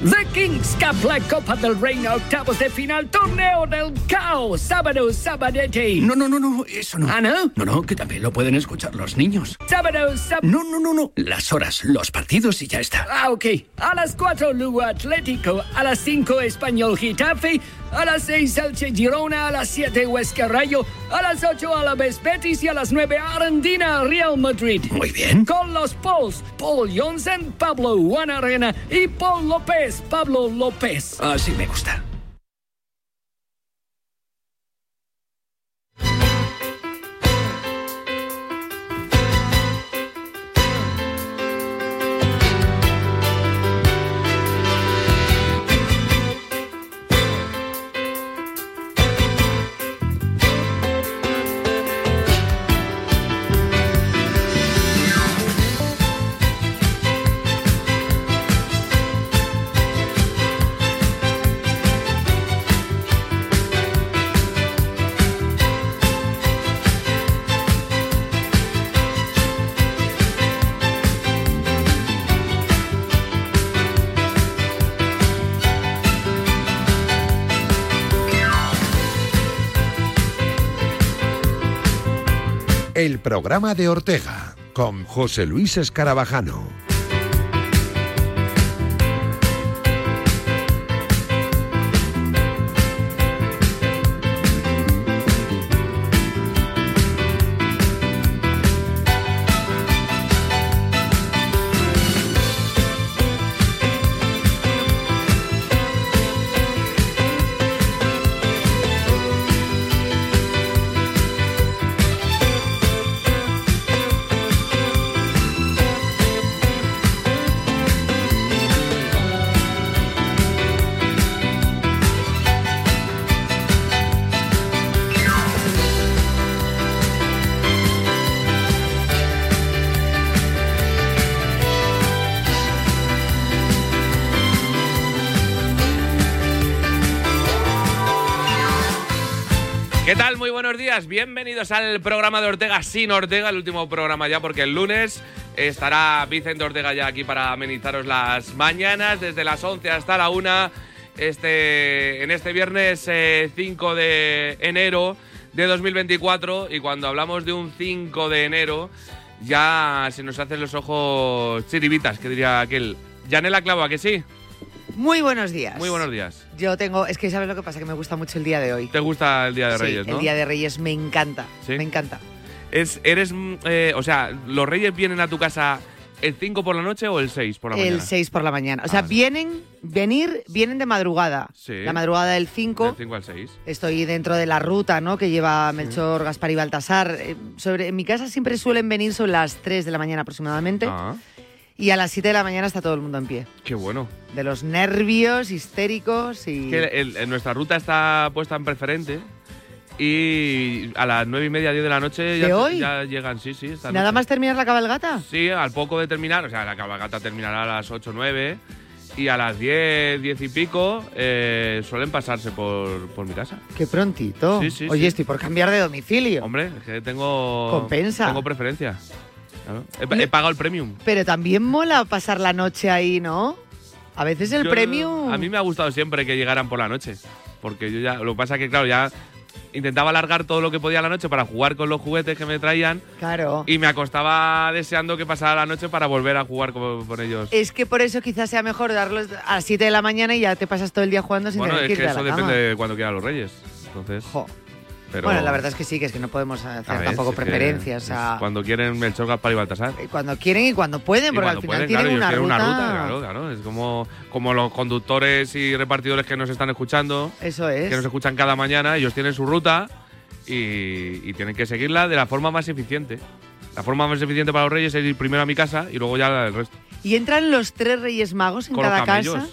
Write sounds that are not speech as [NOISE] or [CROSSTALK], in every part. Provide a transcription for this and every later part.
The Kings Cup, la Copa del Reino, octavos de final, torneo del caos, sábado, sabadete. No, no, no, no, eso no. ¿Ah, no? No, no, que también lo pueden escuchar los niños. Sábado, sábado. No, no, no, no. Las horas, los partidos y ya está. Ah, ok. A las 4 Lugo Atlético, a las 5 Español Getafe, a las 6 Elche Girona, a las 7 Huesca Rayo, a las 8 Alavés Betis y a las 9 Arandina Real Madrid. Muy bien. Con los Pauls, Paul Johnson, Pablo Juan Arena y Paul López, Pablo López. Así me gusta. Programa de Ortega con José Luis Escarabajano. Bienvenidos al programa de Ortega sin Ortega, el último programa ya, porque el lunes estará Vicente Ortega ya aquí para amenizaros las mañanas, desde las 11 hasta la 1, este, en este viernes eh, 5 de enero de 2024. Y cuando hablamos de un 5 de enero, ya se nos hacen los ojos chiribitas, que diría aquel. Yanela Clava, que sí. Muy buenos días. Muy buenos días. Yo tengo, es que sabes lo que pasa, que me gusta mucho el día de hoy. ¿Te gusta el Día de Sí, Reyes, no? El día de Reyes me encanta. ¿Sí? Me encanta. Es, eres, mm, eh, o sea, ¿los reyes vienen a tu casa el 5 por la noche o el 6 por la el mañana? 6 por la mañana. O sea, Ah, sí. vienen, venir, vienen de madrugada. Sí. La madrugada del 5. Del 5 al 6. Estoy dentro de la ruta, ¿no? Que lleva Melchor, Gaspar y Baltasar. Eh, Sobre, en mi casa siempre suelen venir sobre las 3 de la mañana aproximadamente. Ah, Y a las 7 de la mañana está todo el mundo en pie. qué bueno. De los nervios histéricos y. Que el- el- nuestra ruta está puesta en preferente y a las 9 y media, 10 de la noche ya, ¿De hoy? ya llegan, sí, sí. Nada noche. más terminar la cabalgata. Sí, al poco de terminar, o sea, la cabalgata terminará a las 8 9 y a las 10, 10 y pico eh, suelen pasarse por, por mi casa. Qué prontito. Sí, sí, Oye, sí. estoy por cambiar de domicilio. Hombre, es que tengo. Compensa. Tengo preferencia. Claro. He, he pagado el premium. Pero también mola pasar la noche ahí, ¿no? A veces el Yo- premium. A mí me ha gustado siempre que llegaran por la noche. Porque yo ya. Lo que pasa es que, claro, ya intentaba alargar todo lo que podía la noche para jugar con los juguetes que me traían. Claro. Y me acostaba deseando que pasara la noche para volver a jugar con, con ellos. Es que por eso quizás sea mejor darlos a las 7 de la mañana y ya te pasas todo el día jugando sin bueno, tener es que que irte eso a la depende cama. de cuando quieran los reyes. Entonces. Jo. Pero, Bueno, la verdad es que sí, que es que no podemos a hacer ver, tampoco preferencias. sea, Cuando quieren Melchor, Gaspar y Baltasar. cuando quieren y cuando pueden, porque al final pueden, tienen, claro, una, ellos ruta. una ruta, claro, claro. Es como, como los conductores y repartidores que nos están escuchando, Eso es. que nos escuchan cada mañana, ellos tienen su ruta y, y tienen que seguirla de la forma más eficiente. La forma más eficiente para los reyes es ir primero a mi casa y luego ya el resto. Y entran los tres reyes magos en Con cada casa.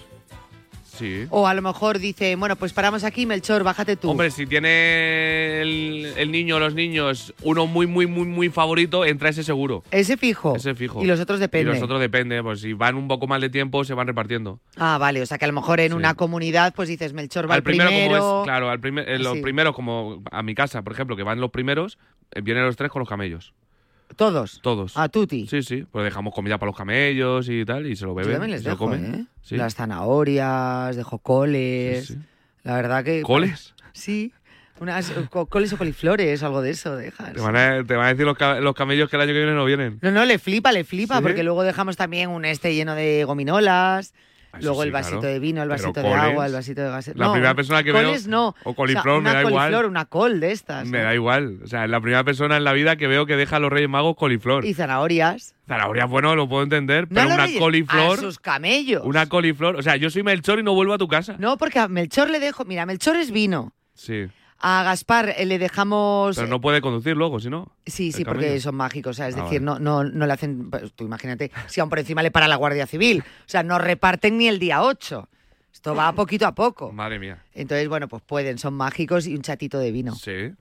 Sí. O a lo mejor dice, bueno, pues paramos aquí, Melchor, bájate tú. Hombre, si tiene el, el niño o los niños uno muy, muy, muy, muy favorito, entra ese seguro. Ese fijo. Ese fijo. Y los otros dependen. Y los otros depende, pues si van un poco mal de tiempo, se van repartiendo. Ah, vale, o sea que a lo mejor en Sí. una comunidad pues dices Melchor va al el primero, primero. como es, claro, al primer, eh, los Así. primeros como a mi casa, por ejemplo, que van los primeros, eh, vienen los tres con los camellos. ¿Todos? Todos. A tuti. Sí, sí. Pues dejamos comida para los camellos y tal, y se lo Yo beben. también les y se lo dejo. ¿eh? Sí. Las zanahorias, dejo coles. Sí, sí. La verdad que... ¿Coles? [LAUGHS] Sí. Unas co- coles o coliflores, algo de eso, dejas. Te van, a, te van a decir los, ca- los camellos que el año que viene no vienen. No, no, le flipa, le flipa, porque luego dejamos también un este lleno de gominolas, Ah, Eso luego sí, el vasito claro. de vino, el Pero vasito de coles, agua, el vasito de gas. la primera persona que veo- coles no. o coliflor, me una da igual. una col de estas. Me ¿no? da igual. O sea, es la primera persona en la vida que veo que deja a los Reyes Magos coliflor. Y zanahorias. Zanahorias, bueno, lo puedo entender, pero una reyes, coliflor. A sus camellos. Una coliflor. O sea, yo soy Melchor y no vuelvo a tu casa. No, porque a Melchor le dejo. Mira, Melchor es vino. Sí. A Gaspar eh, le dejamos. Pero no puede conducir luego, si no. Sí, sí, porque son mágicos. O sea, es Ah, decir, vale. no, no, no le hacen. pues, tú imagínate, si aún por encima le para la Guardia Civil. O sea, no reparten ni el día 8. Esto va poquito a poco. Madre mía. Entonces, bueno, pues pueden, son mágicos y un chatito de vino. Sí.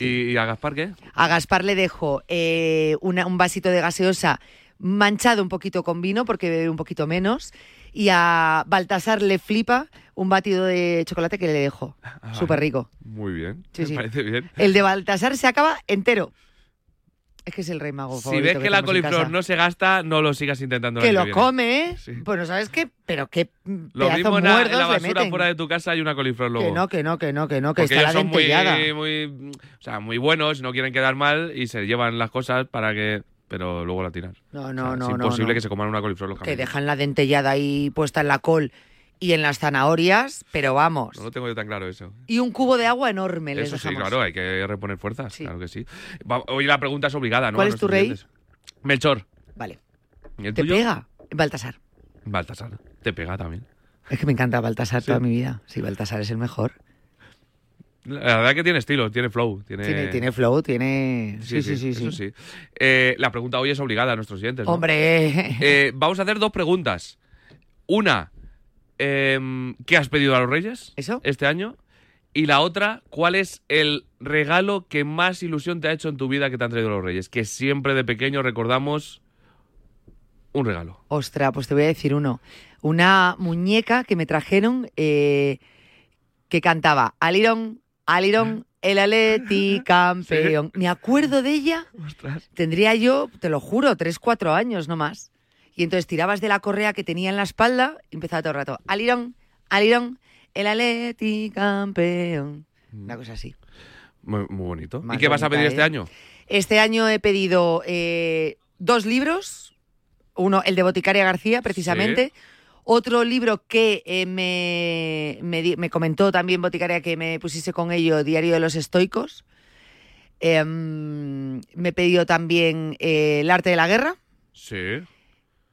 ¿Y, y a Gaspar qué? A Gaspar le dejo eh, una- un vasito de gaseosa manchado un poquito con vino porque bebe un poquito menos. Y a Baltasar le flipa un batido de chocolate que le dejo. Ah, Súper rico. Muy bien. Sí, Me sí. parece bien. El de Baltasar se acaba entero. Es que es el rey mago Si ves que la coliflor no se gasta, no lo sigas intentando. Que lo viene. come, ¿eh? Sí. Pues no sabes qué, pero qué Lo mismo en la, en la basura fuera de tu casa hay una coliflor luego. Que no, que no, que no, que no, que Porque está ellos la son muy, muy, o sea, muy buenos, no quieren quedar mal y se llevan las cosas para que... Pero luego la tiran. No, no, O sea, no, es imposible no. que se coman una coliflor los Que dejan la dentellada ahí puesta en la col y en las zanahorias, pero vamos. No lo tengo yo tan claro eso. Y un cubo de agua enorme les Eso sí, claro, hay que reponer fuerzas, Sí. claro que sí. Hoy la pregunta es obligada, ¿no? ¿Cuál es tu rey? Melchor. Vale. ¿Y el ¿Te tuyo? pega? Baltasar. Baltasar. Te pega también. Es que me encanta Baltasar Sí. toda mi vida. Sí, Baltasar es el mejor. La verdad que tiene estilo, tiene flow. Tiene, Tiene, tiene flow, tiene... Sí, sí, sí. Eso sí. sí. Eh, la pregunta hoy es obligada a nuestros oyentes. ¿no? Hombre, Eh, vamos a hacer dos preguntas. Una, em, ¿qué has pedido a los Reyes ¿Eso? este año? Y la otra, ¿cuál es el regalo que más ilusión te ha hecho en tu vida que te han traído los Reyes? Que siempre de pequeño recordamos un regalo. Ostra, pues te voy a decir uno. Una muñeca que me trajeron eh, que cantaba Alirón, Alirón, el Atleti [LAUGHS] campeón. Me acuerdo de ella. Tendría yo, te lo juro, tres, cuatro años no más. Y entonces tirabas de la correa que tenía en la espalda y empezaba todo el rato. Alirón, Alirón, el Atleti campeón. Una cosa así. Muy, muy bonito. Más ¿Y qué vas a pedir este ¿eh? año? Este año he pedido eh, dos libros. Uno, el de Boticaria García, precisamente. Otro libro que eh, me, me comentó también Boticaria que me pusiese con ello, Diario de los Estoicos. Em, me pedido también eh, El arte de la guerra. Sí.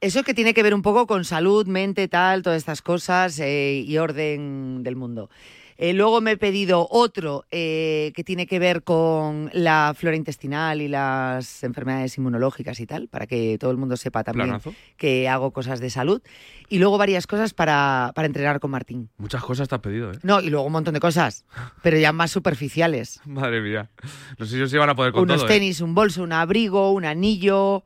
Eso que tiene que ver un poco con salud, mente, tal, todas estas cosas eh, y orden del mundo. Eh, luego me he pedido otro eh, que tiene que ver con la flora intestinal y las enfermedades inmunológicas y tal, para que todo el mundo sepa también Planazo. que hago cosas de salud. Y luego varias cosas para, para entrenar con Martín. Muchas cosas te has pedido, ¿eh? No, y luego un montón de cosas, [LAUGHS] pero ya más superficiales. Madre mía. No sé si se van a poder con Unos todo, ¿eh? tenis, un bolso, un abrigo, un anillo,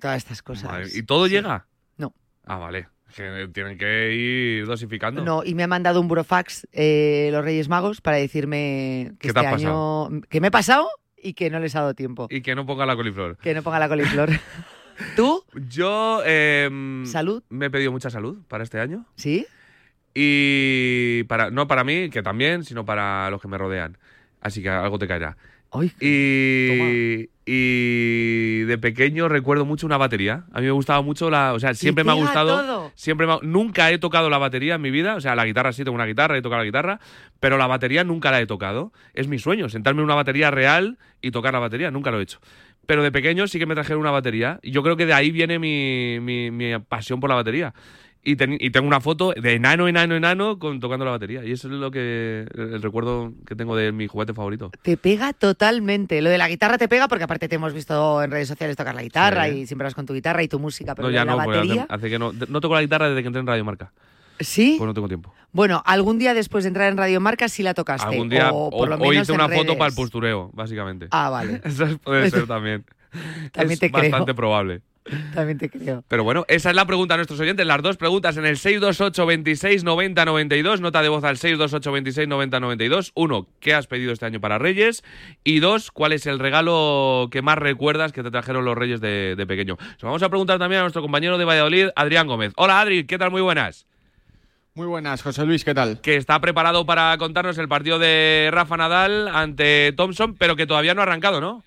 todas estas cosas. Madre- ¿Y todo llega? No. Ah, vale. Que tienen que ir dosificando. No, y me ha mandado un burofax eh, los Reyes Magos para decirme que ¿Qué te este año que me he pasado y que no les ha dado tiempo. Y que no ponga la coliflor. Que no ponga la coliflor. [LAUGHS] ¿Tú? Yo em, ¿Salud? me he pedido mucha salud para este año. ¿Sí? Y para no para mí, que también, sino para los que me rodean. Así que algo te caerá. Ay, Y, y de pequeño recuerdo mucho una batería. A mí me gustaba mucho la. O sea, siempre me ha gustado. todo. Siempre me ha- nunca he tocado la batería en mi vida. O sea, la guitarra sí tengo una guitarra, he tocado la guitarra. Pero la batería nunca la he tocado. Es mi sueño, sentarme en una batería real y tocar la batería. Nunca lo he hecho. Pero de pequeño sí que me trajeron una batería. Y yo creo que de ahí viene mi, mi- mi pasión por la batería. Y, ten- y tengo una foto de enano, enano, enano con, tocando la batería. Y eso es lo que el, el recuerdo que tengo de mi juguete favorito. te pega totalmente. Lo de la guitarra te pega porque aparte te hemos visto en redes sociales tocar la guitarra Sí. y siempre vas con tu guitarra y tu música, pero no, ya la no, hace, batería... hace que no. No toco la guitarra desde que entré en Radio Marca. ¿Sí? Pues no tengo tiempo. Bueno, algún día después de entrar en Radio Marca sí la tocaste. Algún día o, por lo o hice en una foto para el postureo, básicamente. Ah, vale. [LAUGHS] Eso puede ser [LAUGHS] también. También es te creo. bastante probable. [LAUGHS] También te creo. Pero bueno, esa es la pregunta a nuestros oyentes. Las dos preguntas en el 628 26 90 92. Nota de voz al 628 26 90 92. Uno, ¿qué has pedido este año para Reyes? Y dos, ¿cuál es el regalo que más recuerdas que te trajeron los Reyes de, de pequeño? Se lo vamos a preguntar también a nuestro compañero de Valladolid, Adrián Gómez. Hola Adri, ¿qué tal? Muy buenas. Muy buenas, José Luis, ¿qué tal? Que está preparado para contarnos el partido de Rafa Nadal ante Thompson, pero que todavía no ha arrancado, ¿no?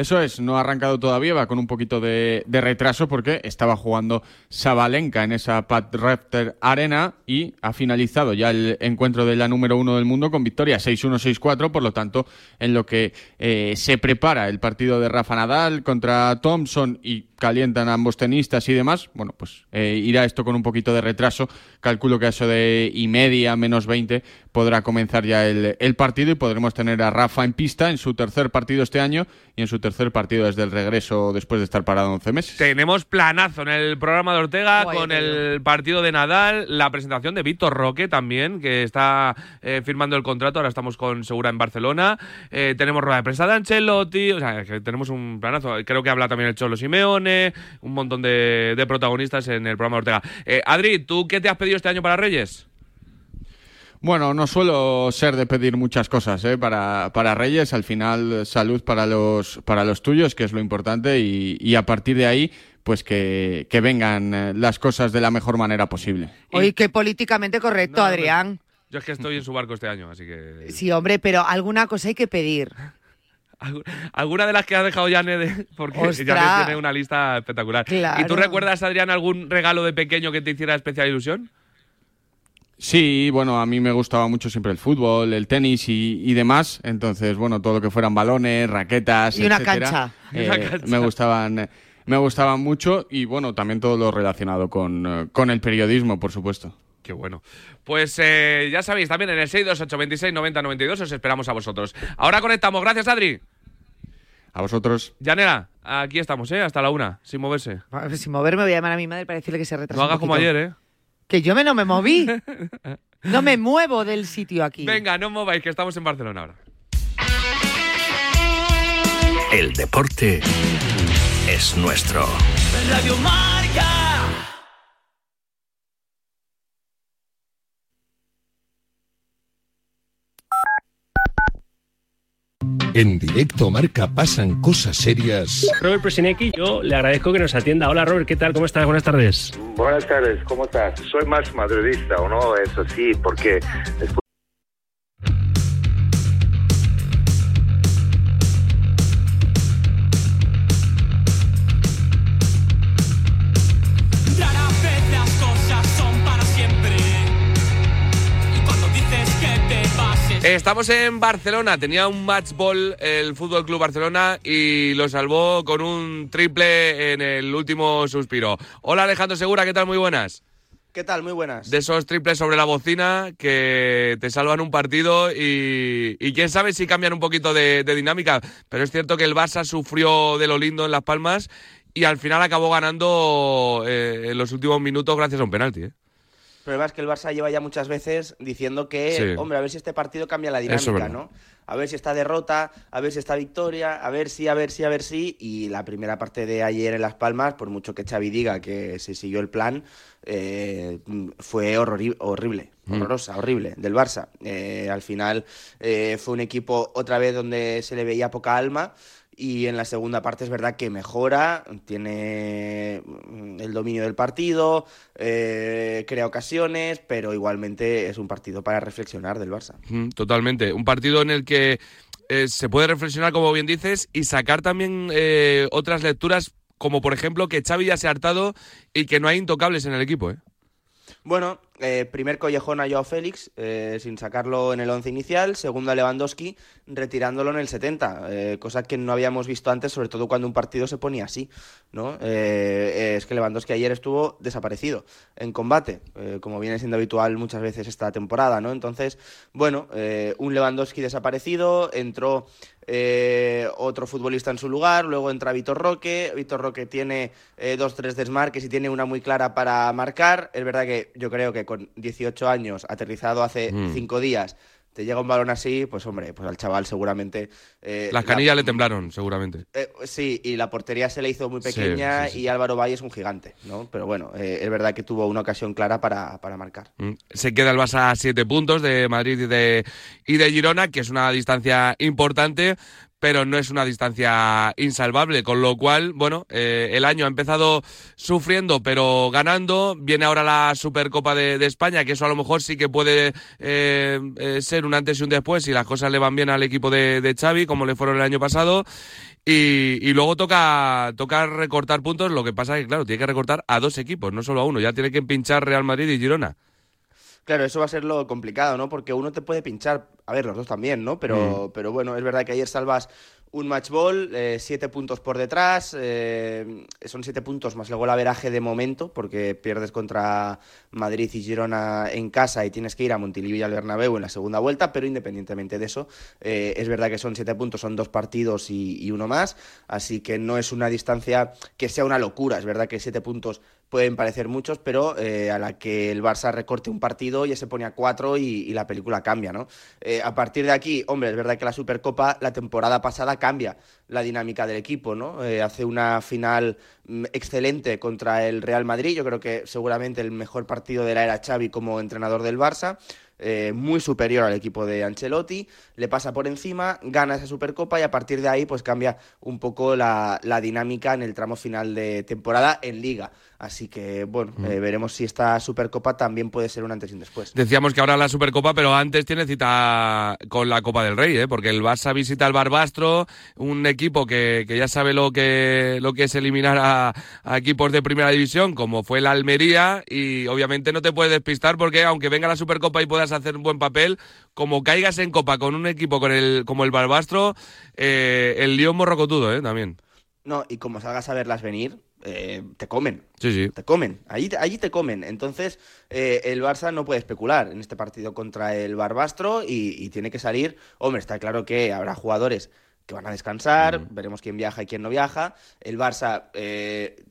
Eso es, no ha arrancado todavía, va con un poquito de, retraso porque estaba jugando Sabalenka en esa Pat Raptor Arena y ha finalizado ya el encuentro de la número uno del mundo con victoria 6-1, 6-4, por lo tanto, en lo que eh, se prepara el partido de Rafa Nadal contra Thompson y calientan a ambos tenistas y demás, bueno, pues eh, irá esto con un poquito de retraso. Calculo que a eso de y media, menos 20, podrá comenzar ya el, el, partido y podremos tener a Rafa en pista en su tercer partido este año y en su tercer partido desde el regreso después de estar parado 11 meses. Tenemos planazo en el programa de Ortega Guay, con el partido de Nadal, la presentación de Víctor Roque también, que está eh, firmando el contrato, ahora estamos con Segura en Barcelona. Eh, tenemos rueda de prensa de Ancelotti, o sea, que tenemos un planazo. Creo que habla también el Cholo Simeone un montón de, de, protagonistas en el programa de Ortega. Eh, Adri, ¿tú qué te has pedido este año para Reyes? Bueno, no suelo ser de pedir muchas cosas ¿eh? para, para Reyes. Al final, salud para los, para los tuyos, que es lo importante, y, y a partir de ahí, pues que, que, vengan las cosas de la mejor manera posible. Oye, qué políticamente correcto, no, Adrián. Yo es que estoy en su barco este año, así que... Sí, hombre, pero alguna cosa hay que pedir. Alguna de las que ha dejado Yane, porque Ostras. Yane tiene una lista espectacular. Claro. ¿Y tú recuerdas, Adrián, algún regalo de pequeño que te hiciera especial ilusión? Sí, bueno, a mí me gustaba mucho siempre el fútbol, el tenis y, y demás. Entonces, bueno, todo lo que fueran balones, raquetas, y una etcétera, cancha. eh, Una cancha. me gustaban, me gustaban mucho y bueno, también todo lo relacionado con, eh, con el periodismo, por supuesto. Qué bueno. Pues eh, ya sabéis, también en el 628 26 90 92 os esperamos a vosotros. Ahora conectamos. Gracias, Adri. A vosotros. Yanela, aquí estamos, ¿eh? Hasta la una, sin moverse. Sin moverme voy a llamar a mi madre para decirle que se retrasa No hagas como ayer, ¿eh? Que yo me no me moví. [LAUGHS] no me muevo del sitio aquí. Venga, no mováis, que estamos en Barcelona ahora. El deporte es nuestro. Radio. En directo marca pasan cosas serias. Robert Presinecki, yo le agradezco que nos atienda. Hola Robert, ¿qué tal? ¿Cómo estás? Buenas tardes. Buenas tardes, ¿cómo estás? Soy más madridista, ¿o no? Eso sí, porque después Estamos en Barcelona, tenía un match ball el Fútbol Club Barcelona y lo salvó con un triple en el último suspiro. Hola Alejandro Segura, ¿qué tal? Muy buenas. ¿Qué tal? Muy buenas. De esos triples sobre la bocina que te salvan un partido y, y quién sabe si cambian un poquito de, de dinámica. Pero es cierto que el Barça sufrió de lo lindo en Las Palmas y al final acabó ganando eh, en los últimos minutos gracias a un penalti. ¿eh? El problema es que el Barça lleva ya muchas veces diciendo que, Sí. hombre, a ver si este partido cambia la dinámica. ¿no? A ver si está derrota, a ver si está victoria, a ver si, a ver si, a ver si. Y la primera parte de ayer en Las Palmas, por mucho que Xavi diga que se siguió el plan, eh, fue horrori- horrible, Mm. horrorosa, horrible, del Barça. Eh, al final eh, fue un equipo otra vez donde se le veía poca alma. Y en la segunda parte es verdad que mejora, tiene mm, el dominio del partido, eh, crea ocasiones, pero igualmente es un partido para reflexionar del Barça. Mm, Totalmente. Un partido en el que eh, se puede reflexionar, como bien dices, y sacar también eh, otras lecturas, como por ejemplo que Xavi ya se ha hartado y que no hay intocables en el equipo. Bueno, eh, primer collejón a Joao Félix, eh, sin sacarlo en el once inicial. Segundo a Lewandowski, retirándolo en el 70. eh, cosa que no habíamos visto antes, sobre todo cuando un partido se ponía así. ¿no? Eh, es que Lewandowski ayer estuvo desaparecido en combate, como viene siendo habitual muchas veces esta temporada. ¿no? Entonces, bueno, un Lewandowski desaparecido, entró otro futbolista en su lugar, luego entra Vitor Roque, Vitor Roque tiene dos, tres desmarques y tiene una muy clara para marcar, es verdad que yo creo que con 18 años, aterrizado hace Mm. cinco días, te llega un balón así, pues hombre, pues al chaval seguramente... eh, Las la- canillas le temblaron, seguramente. eh, sí, y la portería se le hizo muy Sí, pequeña sí, sí. y Álvaro Valle es un gigante, ¿no? Pero bueno, eh, es verdad que tuvo una ocasión clara para, para marcar. Mm. Se queda el Barça a siete puntos de Madrid y de, y de Girona, que es una distancia importante, pero no es una distancia insalvable, con lo cual, bueno, eh, el año ha empezado sufriendo, pero ganando. Viene ahora la Supercopa de, España, que eso a lo mejor sí que puede eh, eh, ser un antes y un después si las cosas le van bien al equipo de, de Xavi, como le fueron el año pasado. Y, y luego toca, toca recortar puntos, lo que pasa es que, claro, tiene que recortar a dos equipos, no solo a uno. Ya tiene que pinchar Real Madrid y Girona. Claro, eso va a ser lo complicado, ¿no? Porque uno te puede pinchar, a ver, los dos también, ¿no? Pero, pero bueno, es verdad que ayer salvas un match ball, eh, siete puntos por detrás, eh, son siete puntos más luego el averaje de momento, porque pierdes contra Madrid y Girona en casa y tienes que ir a Montilivi y al Bernabéu en la segunda vuelta, pero independientemente de eso, eh, es verdad que son siete puntos, son dos partidos y, y uno más, así que no es una distancia que sea una locura, es verdad que siete puntos pueden parecer muchos, pero eh, a la que el Barça recorte un partido ya se pone a cuatro y, la película cambia, ¿no? Eh, a partir de aquí, hombre, es verdad que la Supercopa la temporada pasada cambia la dinámica del equipo, ¿no? Eh, hace una final mm, excelente contra el Real Madrid, yo creo que seguramente el mejor partido de la era Xavi como entrenador del Barça. muy superior al equipo de Ancelotti, le pasa por encima, gana esa Supercopa y a partir de ahí pues cambia un poco la dinámica en el tramo final de temporada en Liga. Así que, bueno, Mm. eh, veremos si esta Supercopa también puede ser un antes y un después. Decíamos que ahora la Supercopa, pero antes tiene cita con la Copa del Rey, ¿eh? porque el Barça visita al Barbastro, un equipo que, que ya sabe lo que, lo que es eliminar a, a equipos de primera división, como fue la Almería, y obviamente no te puedes despistar porque aunque venga la Supercopa y puedas hacer un buen papel, como caigas en Copa con un equipo con el, como el Barbastro, eh, el lío es morrocotudo ¿eh? también. No, y como salgas a verlas venir, eh, te comen. Sí, sí. Te comen, allí, te- allí te comen. Entonces, eh, el Barça no puede especular en este partido contra el Barbastro y, y tiene que salir. Hombre, está claro que habrá jugadores que van a descansar, veremos quién viaja y quién no viaja. El Barça, eh,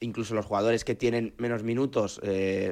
incluso los jugadores que tienen menos minutos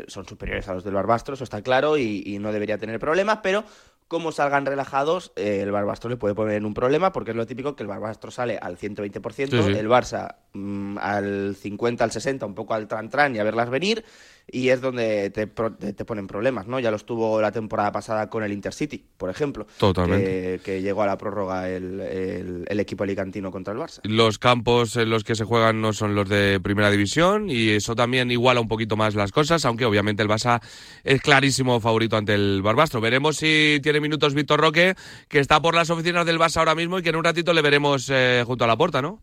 son superiores a los del Barbastro, eso está claro y, y no debería tener problemas, pero como salgan relajados, eh, el Barbastro le puede poner en un problema porque es lo típico que el Barbastro sale al 120%, Sí, sí. el Barça mm, al 50, al 60, un poco al tran-tran y a verlas venir, y es donde te, te, te ponen problemas, ¿no? Ya los tuvo la temporada pasada con el Intercity, por ejemplo. Totalmente. Que, que llegó a la prórroga el, el- el equipo alicantino contra el Barça. Los campos en los que se juegan no son los de primera división y eso también iguala un poquito más las cosas, aunque obviamente el Barça es clarísimo favorito ante el Barbastro. Veremos si tiene minutos Víctor Roque, que está por las oficinas del Barça ahora mismo y que en un ratito le veremos eh, junto a la puerta, ¿no?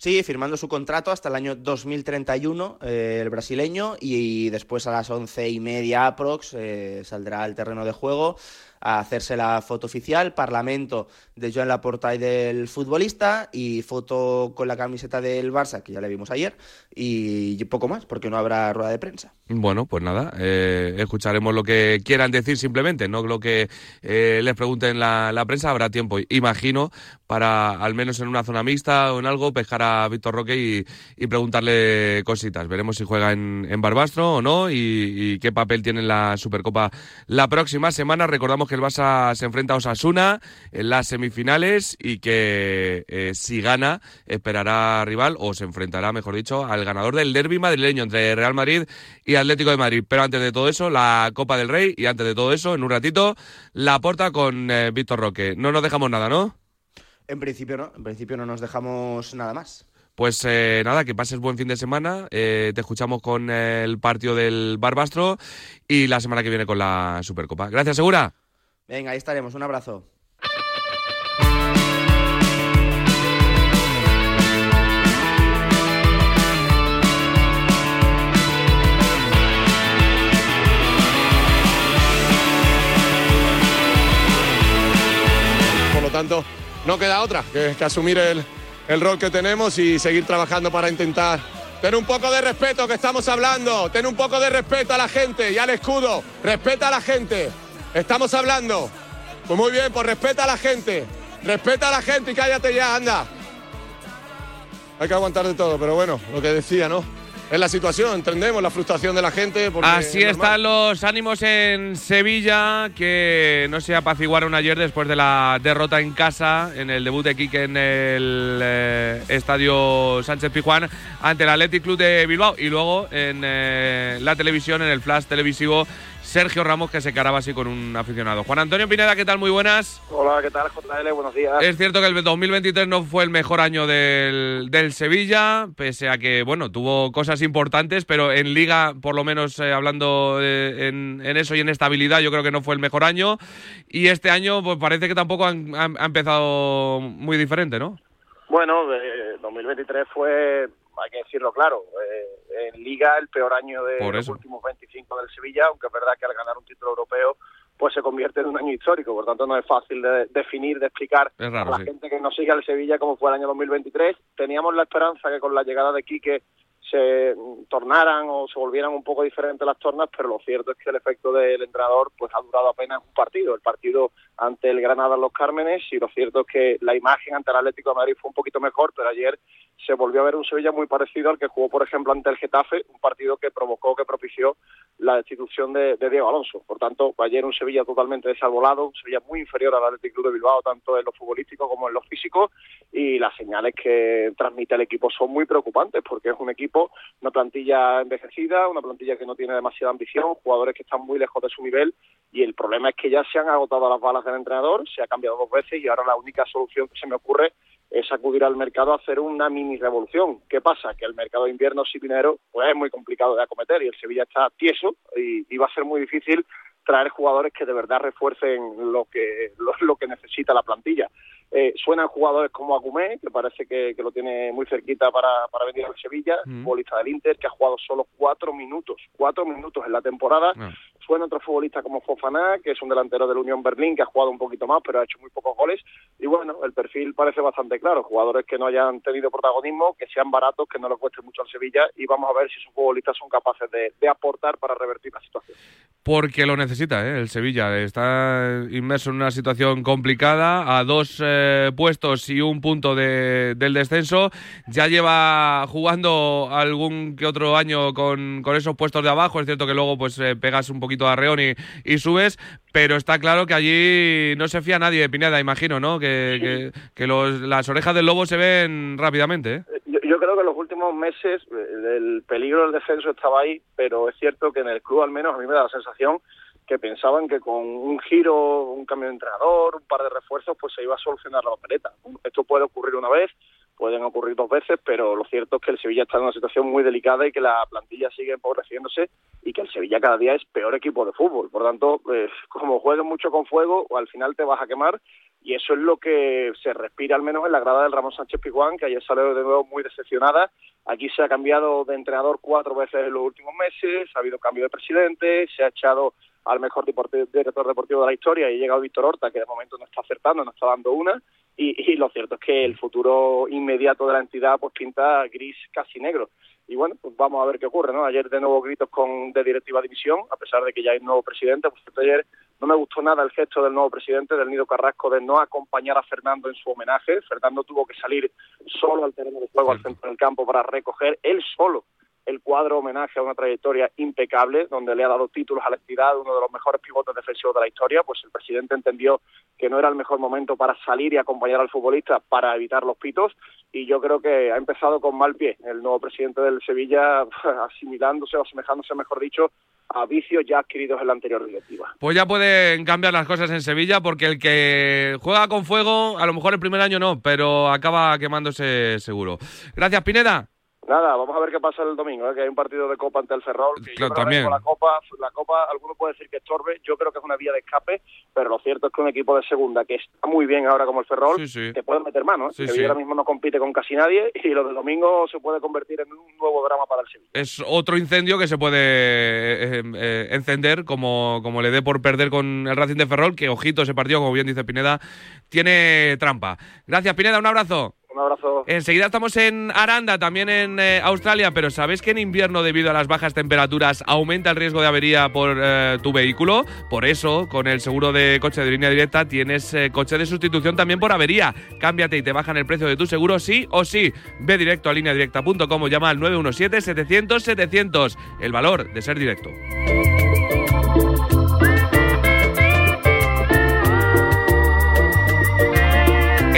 Sí, firmando su contrato hasta el año 2031, eh, el brasileño, y, después a las once y media aprox eh, saldrá al terreno de juego a hacerse la foto oficial, parlamento de Joan Laporta y del futbolista, y foto con la camiseta del Barça, que ya le vimos ayer, y poco más, porque no habrá rueda de prensa. Bueno, pues nada, eh, escucharemos lo que quieran decir simplemente, no lo que eh, les pregunten la, la prensa, habrá tiempo, imagino, para al menos en una zona mixta o en algo, pescar a Víctor Roque y, y preguntarle cositas. Veremos si juega en, en Barbastro o no y, qué papel tiene en la Supercopa la próxima semana. Recordamos que el Barça se enfrenta a Osasuna en las semifinales y que eh, si gana esperará rival o se enfrentará, mejor dicho, al ganador del derby madrileño entre Real Madrid y Atlético de Madrid. Pero antes de todo eso, la Copa del Rey y antes de todo eso, en un ratito, la porta con eh, Víctor Roque. No nos dejamos nada, ¿no? En principio no, en principio no nos dejamos nada más. Pues eh, nada, que pases buen fin de semana. Eh, te escuchamos con el partido del Barbastro y la semana que viene con la Supercopa. Gracias, Segura. Venga, ahí estaremos, un abrazo. Por lo tanto, no queda otra que, asumir el, el rol que tenemos y seguir trabajando para intentar tener un poco de respeto que estamos hablando, tener un poco de respeto a la gente y al escudo, respeta a la gente, estamos hablando. Pues muy bien, pues respeta a la gente, respeta a la gente y cállate ya, anda. Hay que aguantar de todo, pero bueno, lo que decía, ¿no? es la situación, entendemos la frustración de la gente. Así es están los ánimos en Sevilla, que no se apaciguaron ayer después de la derrota en casa, en el debut de Quique en el eh, estadio Sánchez Pizjuán, ante el Athletic Club de Bilbao. Y luego en eh, la televisión, en el flash televisivo, Sergio Ramos, que se caraba así con un aficionado. Juan Antonio Pineda, ¿qué tal? Muy buenas. Hola, ¿qué tal, JL? Buenos días. Es cierto que el 2023 no fue el mejor año del, del Sevilla, pese a que, bueno, tuvo cosas importantes, pero en Liga, por lo menos eh, hablando eh, en, en eso y en estabilidad, yo creo que no fue el mejor año. Y este año, pues parece que tampoco han- han- ha empezado muy diferente, ¿no? Bueno, eh, 2023 fue, hay que decirlo claro, eh, en Liga el peor año de los últimos 25 del Sevilla, aunque es verdad que al ganar un título europeo pues se convierte en un año histórico, por tanto no es fácil de definir, de explicar raro, a la sí. gente que no sigue al Sevilla como fue el año 2023. Teníamos la esperanza que con la llegada de Quique se tornaran o se volvieran un poco diferentes las tornas, pero lo cierto es que el efecto del entrenador pues ha durado apenas un partido, el partido ante el Granada en Los Cármenes, y lo cierto es que la imagen ante el Atlético de Madrid fue un poquito mejor, pero ayer se volvió a ver un Sevilla muy parecido al que jugó, por ejemplo, ante el Getafe, un partido que provocó, que propició la destitución de, Diego Alonso. Por tanto, ayer un Sevilla totalmente desarbolado, un Sevilla muy inferior al Atlético de Bilbao, tanto en lo futbolístico como en lo físico, y las señales que transmite el equipo son muy preocupantes, porque es un equipo, una plantilla envejecida, una plantilla que no tiene demasiada ambición, jugadores que están muy lejos de su nivel, y el problema es que ya se han agotado las balas del entrenador, se ha cambiado dos veces, y ahora la única solución que se me ocurre es acudir al mercado a hacer una mini revolución. ¿Qué pasa? Que el mercado de invierno sin dinero pues es muy complicado de acometer y el Sevilla está tieso y, y va a ser muy difícil traer jugadores que de verdad refuercen lo que lo, lo que necesita la plantilla. Eh, suenan jugadores como Agumé, que parece que, que lo tiene muy cerquita para, para venir al Sevilla, Mm. futbolista del Inter, que ha jugado solo cuatro minutos, cuatro minutos en la temporada. Suena otro futbolista como Fofana, que es un delantero del Unión Berlín, que ha jugado un poquito más, pero ha hecho muy pocos goles. Y bueno, el perfil parece bastante claro. Jugadores que no hayan tenido protagonismo, que sean baratos, que no les cueste mucho al Sevilla. Y vamos a ver si esos futbolistas son capaces de, de aportar para revertir la situación. Porque lo necesita, ¿eh? el Sevilla. Está inmerso en una situación complicada, a dos eh, puestos y un punto de- del descenso. Ya lleva jugando algún que otro año con, con esos puestos de abajo. Es cierto que luego pues eh, pegas un poquito a reón y, y subes, pero está claro que allí no se fía nadie, Pineda, imagino, ¿no? Que, que- que los- las orejas del lobo se ven rápidamente. ¿eh? Yo, yo creo que en los últimos meses eh, el peligro del descenso estaba ahí, pero es cierto que en el club al menos a mí me da la sensación que pensaban que con un giro, un cambio de entrenador, un par de refuerzos, pues se iba a solucionar la papeleta. Esto puede ocurrir una vez, pueden ocurrir dos veces, pero lo cierto es que el Sevilla está en una situación muy delicada y que la plantilla sigue empobreciéndose y que el Sevilla cada día es peor equipo de fútbol. Por tanto, eh, como juegues mucho con fuego, al final te vas a quemar y eso es lo que se respira al menos en la grada del Ramón Sánchez Pizjuán, que ayer salió de nuevo muy decepcionada. Aquí se ha cambiado de entrenador cuatro veces en los últimos meses, ha habido cambio de presidente, se ha echado al mejor director deportivo de la historia y ha llegado Víctor Horta, que de momento no está acertando, no está dando una. Y, y lo cierto es que el futuro inmediato de la entidad pues pinta gris casi negro. Y bueno, pues vamos a ver qué ocurre, ¿no? Ayer de nuevo gritos con de directiva división, a pesar de que ya hay un nuevo presidente. Cierto, ayer no me gustó nada el gesto del nuevo presidente, del Nido Carrasco, de no acompañar a Fernando en su homenaje. Fernando tuvo que salir solo al terreno de juego, al centro del campo, para recoger él solo el cuadro homenaje a una trayectoria impecable, donde le ha dado títulos a la entidad, uno de los mejores pivotes defensivos de la historia, pues el presidente entendió que no era el mejor momento para salir y acompañar al futbolista para evitar los pitos, y yo creo que ha empezado con mal pie el nuevo presidente del Sevilla, [LAUGHS] asimilándose o asemejándose, mejor dicho, a vicios ya adquiridos en la anterior directiva. Pues ya pueden cambiar las cosas en Sevilla porque el que juega con fuego, a lo mejor el primer año no, pero acaba quemándose seguro. Gracias, Pineda. Nada, vamos a ver qué pasa el domingo, ¿eh? que hay un partido de Copa ante el Ferrol. Que yo Claro, creo que también. la Copa, la Copa, alguno puede decir que estorbe, yo creo que es una vía de escape, pero lo cierto es que un equipo de segunda que está muy bien ahora como el Ferrol, Sí, sí. te puede meter mano. ¿eh? Sí, que ahora mismo no compite con casi nadie [LAUGHS] y lo del domingo se puede convertir en un nuevo drama para el Sevilla. Es otro incendio que se puede eh, eh, encender como, como le dé por perder con el Racing de Ferrol, que ojito ese partido, como bien dice Pineda, tiene trampa. Gracias, Pineda, un abrazo. Un abrazo. Enseguida estamos en Aranda, también en eh, Australia, pero ¿sabes que en invierno, debido a las bajas temperaturas, aumenta el riesgo de avería por eh, tu vehículo? Por eso, con el seguro de coche de línea directa, tienes eh, coche de sustitución también por avería. Cámbiate y te bajan el precio de tu seguro, sí o sí. Ve directo a lineadirecta.com o llama al 917-700-700. El valor de ser directo.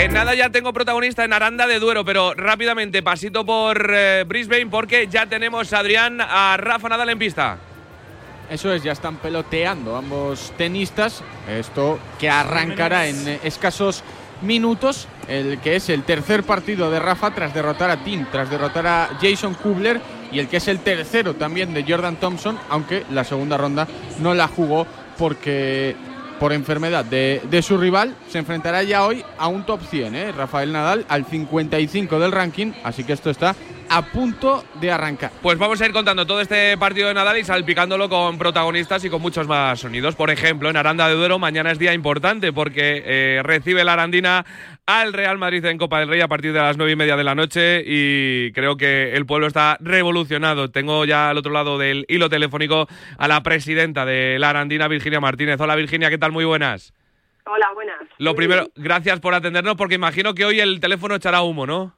En nada ya tengo protagonista en Aranda de Duero, pero rápidamente pasito por eh, Brisbane porque ya tenemos a Adrián a Rafa Nadal en pista. Eso es, ya están peloteando ambos tenistas. Esto que arrancará en eh, escasos minutos, el que es el tercer partido de Rafa tras derrotar a Tim, tras derrotar a Jason Kubler y el que es el tercero también de Jordan Thompson, aunque la segunda ronda no la jugó porque por enfermedad de, de su rival se enfrentará ya hoy a un top 100, ¿eh? Rafael Nadal al 55 del ranking, así que esto está a punto de arrancar. Pues vamos a ir contando todo este partido de Nadal y salpicándolo con protagonistas y con muchos más sonidos. Por ejemplo, en Aranda de Duero mañana es día importante porque eh, recibe la Arandina al Real Madrid en Copa del Rey a partir de las nueve y media de la noche y creo que el pueblo está revolucionado. Tengo ya al otro lado del hilo telefónico a la presidenta de la Arandina, Virginia Martínez. Hola Virginia, ¿qué tal? Muy buenas. Hola, buenas. Lo primero, gracias por atendernos porque imagino que hoy el teléfono echará humo, ¿no?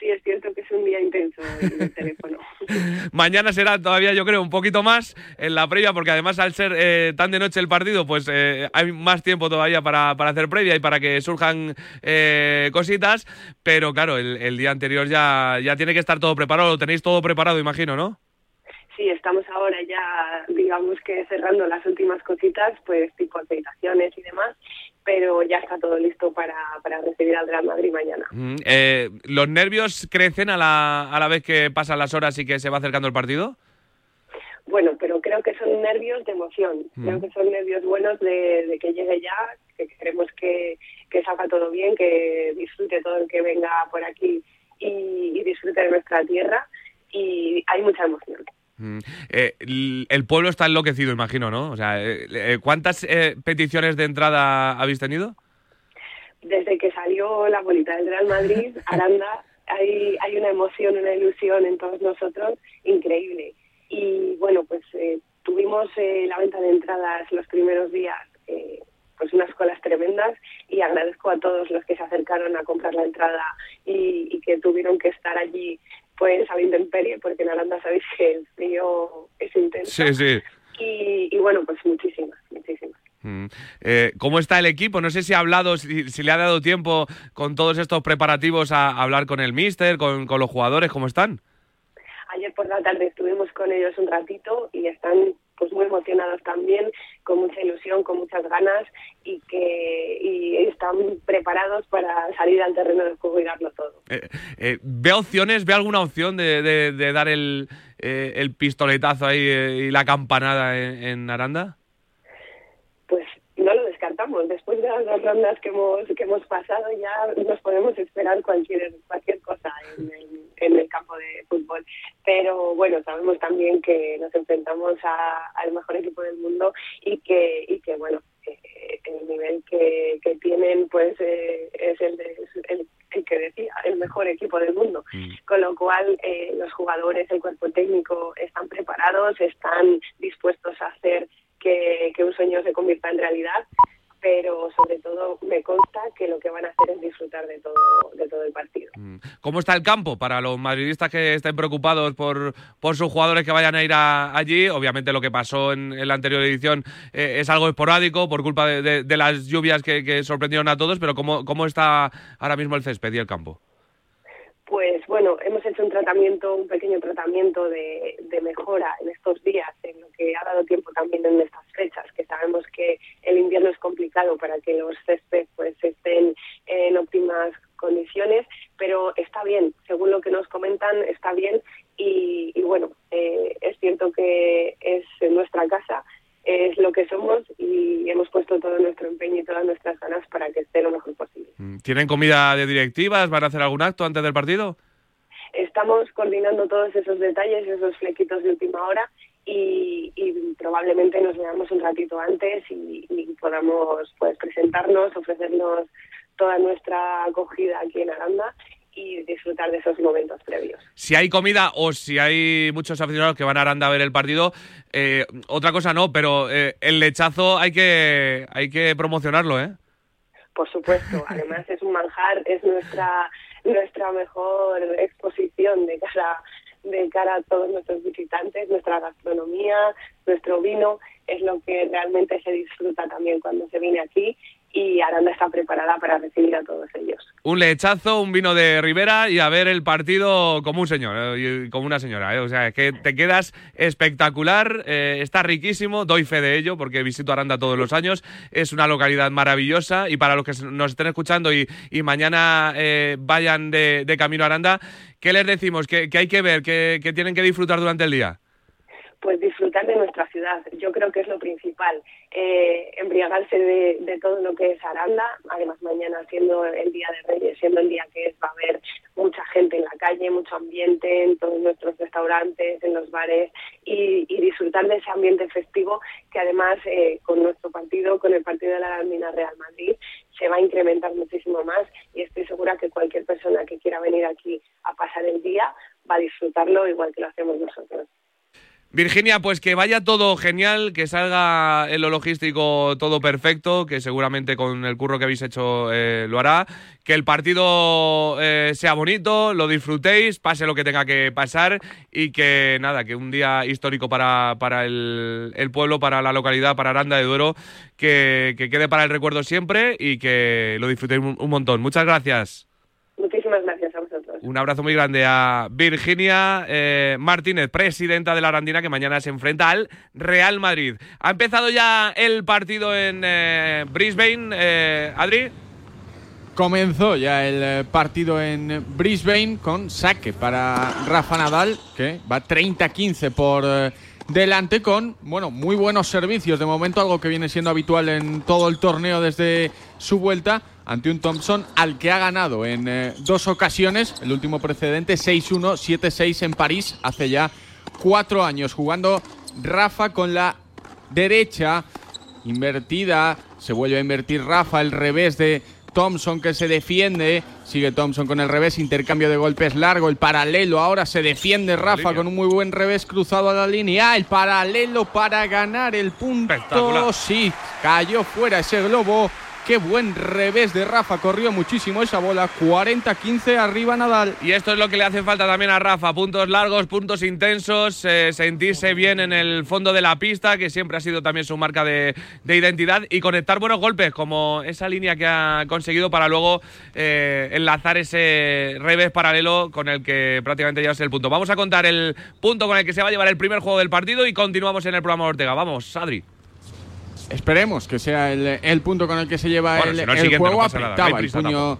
Sí, es cierto es un día intenso el teléfono. [LAUGHS] Mañana será todavía, yo creo, un poquito más en la previa, porque además al ser eh, tan de noche el partido, pues eh, hay más tiempo todavía para, para, hacer previa y para que surjan eh, cositas. Pero claro, el, el, día anterior ya, ya tiene que estar todo preparado. Lo tenéis todo preparado, imagino, ¿no? Sí, estamos ahora ya, digamos que cerrando las últimas cositas, pues tipo aceitaciones y demás pero ya está todo listo para, para recibir al Real Madrid mañana. Mm, eh, ¿Los nervios crecen a la, a la vez que pasan las horas y que se va acercando el partido? Bueno, pero creo que son nervios de emoción, mm. creo que son nervios buenos de, de, que llegue ya, que queremos que, que salga todo bien, que disfrute todo el que venga por aquí y, y disfrute de nuestra tierra y hay mucha emoción. Mm. Eh, el pueblo está enloquecido, imagino, ¿no? O sea, eh, ¿cuántas eh, peticiones de entrada habéis tenido? Desde que salió la bolita del Real Madrid, [LAUGHS] Aranda, hay, hay una emoción, una ilusión en todos nosotros increíble. Y bueno, pues tuvimos la venta de entradas los primeros días, pues unas colas tremendas y agradezco a todos los que se acercaron a comprar la entrada y, y que tuvieron que estar allí pues a la intemperie, porque en Aranda sabéis que el frío es intenso. Sí, sí. Y, y bueno, pues muchísimas, muchísimas. Mm. Eh, ¿Cómo está el equipo? No sé si ha hablado, si, si, le ha dado tiempo con todos estos preparativos a, a hablar con el míster, con, con, los jugadores, ¿cómo están? Ayer por la tarde estuvimos con ellos un ratito y están pues muy emocionados también, con mucha ilusión, con muchas ganas y que y están preparados para salir al terreno de juego y darlo todo. Eh, eh, ¿Ve opciones, ve alguna opción de, de, de dar el, eh, el, pistoletazo ahí y la campanada en, en Aranda? Pues Después de las dos rondas que hemos que hemos pasado ya nos podemos esperar cualquier cualquier cosa en el, en el campo de fútbol. Pero bueno, sabemos también que nos enfrentamos a, al mejor equipo del mundo y que y que bueno eh, el nivel que, que tienen pues eh, es el, de, el, el que decía el mejor equipo del mundo mm. con lo cual eh, los jugadores el cuerpo técnico están preparados están dispuestos a hacer que, que un sueño se convierta en realidad, pero sobre todo me consta que lo que van a hacer es disfrutar de todo, de todo el partido. ¿Cómo está el campo para los madridistas que estén preocupados por, por sus jugadores que vayan a ir a, allí? Obviamente lo que pasó en, la anterior edición eh, es algo esporádico por culpa de, de, de las lluvias que, que, sorprendieron a todos, pero ¿cómo, ¿cómo está ahora mismo el césped y el campo? Pues bueno, hemos hecho un tratamiento, un pequeño tratamiento de, de, mejora en estos días, en lo que ha dado tiempo también en estas fechas, que sabemos que el invierno es complicado para que los céspedes pues estén en óptimas condiciones, pero está bien, según lo que nos comentan, está bien y, y bueno, eh, es cierto que es en nuestra casa, es lo que somos y hemos puesto todo nuestro empeño y todas nuestras ganas para que esté lo mejor posible. ¿Tienen comida de directivas? ¿Van a hacer algún acto antes del partido? Estamos coordinando todos esos detalles, esos flequitos de última hora y, y probablemente nos veamos un ratito antes y, y podamos pues presentarnos, ofrecernos toda nuestra acogida aquí en Aranda y disfrutar de esos momentos previos. Si hay comida o si hay muchos aficionados que van a Aranda a ver el partido, eh, otra cosa no, pero eh, el lechazo hay que, hay que promocionarlo, ¿eh? Por supuesto, [LAUGHS] además es un manjar, es nuestra nuestra mejor exposición de cara de cara a todos nuestros visitantes, nuestra gastronomía, nuestro vino, es lo que realmente se disfruta también cuando se viene aquí y Aranda está preparada para recibir a todos ellos. Un lechazo, un vino de Ribera y a ver el partido como un señor, eh, como una señora. ¿eh? O sea, es que te quedas espectacular, eh, está riquísimo, doy fe de ello porque visito Aranda todos los años. Es una localidad maravillosa y para los que nos estén escuchando y, y mañana eh, vayan de, de camino a Aranda, ¿qué les decimos? ¿Qué, qué hay que ver? ¿Qué, qué tienen que disfrutar durante el día? pues disfrutar de nuestra ciudad. Yo creo que es lo principal, eh, embriagarse de, todo lo que es Aranda, además mañana siendo el Día de Reyes, siendo el día que es, va a haber mucha gente en la calle, mucho ambiente en todos nuestros restaurantes, en los bares y, y disfrutar de ese ambiente festivo que además eh, con nuestro partido, con el partido de la Armina Real Madrid, se va a incrementar muchísimo más y estoy segura que cualquier persona que quiera venir aquí a pasar el día va a disfrutarlo igual que lo hacemos nosotros. Virginia, pues que vaya todo genial, que salga en lo logístico todo perfecto, que seguramente con el curro que habéis hecho eh, lo hará, que el partido eh, sea bonito, lo disfrutéis, pase lo que tenga que pasar y que nada, que un día histórico para, para el, pueblo, para la localidad, para Aranda de Duero, que, que quede para el recuerdo siempre y que lo disfrutéis un, montón. Muchas gracias. Muchísimas gracias. Un abrazo muy grande a Virginia eh, Martínez, presidenta de la Arandina, que mañana se enfrenta al Real Madrid. Ha empezado ya el partido en eh, Brisbane, eh, Adri. Comenzó ya el partido en Brisbane con saque para Rafa Nadal, que va 30-15 por delante con, bueno, muy buenos servicios. De momento algo que viene siendo habitual en todo el torneo desde su vuelta ante un Thompson al que ha ganado en eh, dos ocasiones. El último precedente 6-1, 7-6 en París hace ya cuatro años. Jugando Rafa con la derecha invertida. Se vuelve a invertir Rafa, el revés de Thompson que se defiende. Sigue Thompson con el revés, intercambio de golpes largo, el paralelo. Ahora se defiende Rafa con un muy buen revés cruzado a la línea. El paralelo para ganar el punto. Sí, cayó fuera ese globo. Qué buen revés de Rafa, corrió muchísimo esa bola. 40-15 arriba Nadal. Y esto es lo que le hace falta también a Rafa. Puntos largos, puntos intensos, eh, sentirse bien en el fondo de la pista, que siempre ha sido también su marca de, de identidad, y conectar buenos golpes, como esa línea que ha conseguido para luego eh, enlazar ese revés paralelo con el que prácticamente llevas el punto. Vamos a contar el punto con el que se va a llevar el primer juego del partido y continuamos en el programa de Ortega. Vamos, Adri. Esperemos que sea el, el punto con el que se lleva Bueno, el, si no, el juego. nada, no apretaba el puño.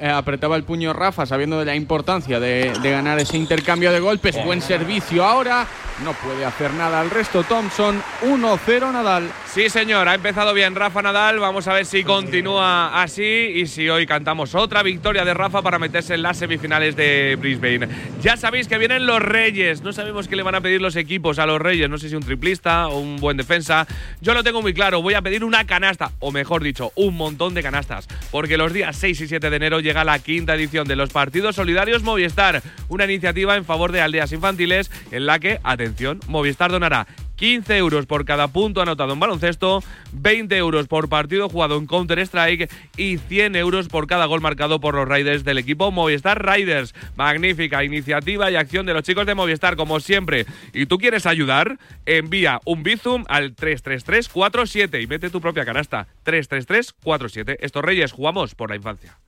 Eh, apretaba el puño Rafa, sabiendo de la importancia de, de ganar ese intercambio de golpes. Buen servicio ahora. No puede hacer nada al resto. Thompson 1-0 Nadal. Sí, señor, ha empezado bien Rafa Nadal. Vamos a ver si continúa así y si hoy cantamos otra victoria de Rafa para meterse en las semifinales de Brisbane. Ya sabéis que vienen los Reyes. No sabemos qué le van a pedir los equipos a los Reyes. No sé si un triplista o un buen defensa. Yo lo tengo muy claro. Voy a pedir una canasta, o mejor dicho, un montón de canastas. Porque los días 6 y 7 de enero llega la quinta edición de los Partidos Solidarios Movistar. Una iniciativa en favor de aldeas infantiles en la que, atención, Movistar donará 15 euros por cada punto anotado en baloncesto, 20 euros por partido jugado en Counter-Strike y 100 euros por cada gol marcado por los Riders del equipo Movistar Riders. Magnífica iniciativa y acción de los chicos de Movistar, como siempre. ¿Y tú quieres ayudar? Envía un Bizum al 33347 y mete tu propia canasta. 33347. Estos Reyes jugamos por la infancia.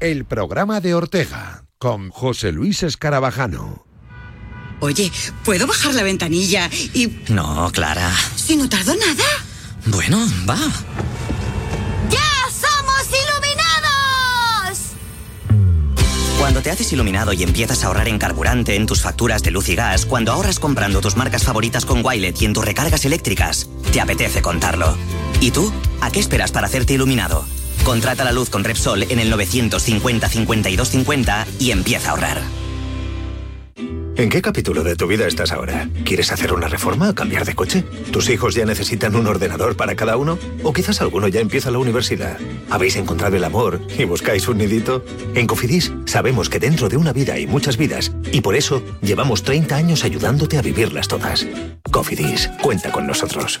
El programa de Ortega con José Luis Escarabajano. Oye, ¿puedo bajar la ventanilla y... No, Clara. si no tardo nada? Bueno, va. ¡Ya somos iluminados! Cuando te haces iluminado y empiezas a ahorrar en carburante, en tus facturas de luz y gas, cuando ahorras comprando tus marcas favoritas con Wilet y en tus recargas eléctricas, te apetece contarlo. ¿Y tú? ¿A qué esperas para hacerte iluminado? Contrata la luz con Repsol en el 950 52 50 y empieza a ahorrar. ¿En qué capítulo de tu vida estás ahora? ¿Quieres hacer una reforma o cambiar de coche? ¿Tus hijos ya necesitan un ordenador para cada uno? ¿O quizás alguno ya empieza la universidad? ¿Habéis encontrado el amor y buscáis un nidito? En Cofidis sabemos que dentro de una vida hay muchas vidas y por eso llevamos 30 años ayudándote a vivirlas todas. Cofidis, cuenta con nosotros.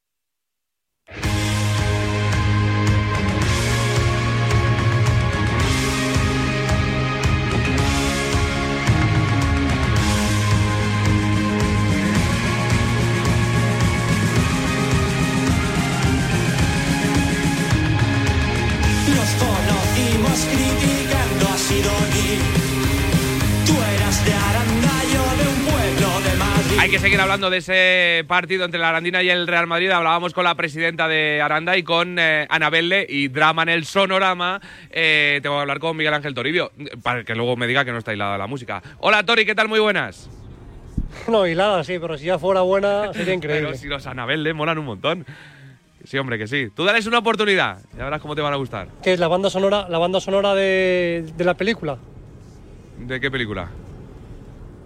Hay que seguir hablando de ese partido entre la Arandina y el Real Madrid. Hablábamos con la presidenta de Aranda y con eh, Anabelle y drama en el sonorama. Eh, tengo que hablar con Miguel Ángel Toribio para que luego me diga que no está hilada la música. Hola Tori, ¿qué tal? Muy buenas. No, hilada, sí, pero si ya fuera buena sería [LAUGHS] increíble. Pero si los Anabelle molan un montón. Sí, hombre, que sí. Tú dales una oportunidad. Ya verás cómo te van a gustar. ¿Qué es la banda sonora, la banda sonora de, de la película? ¿De qué película?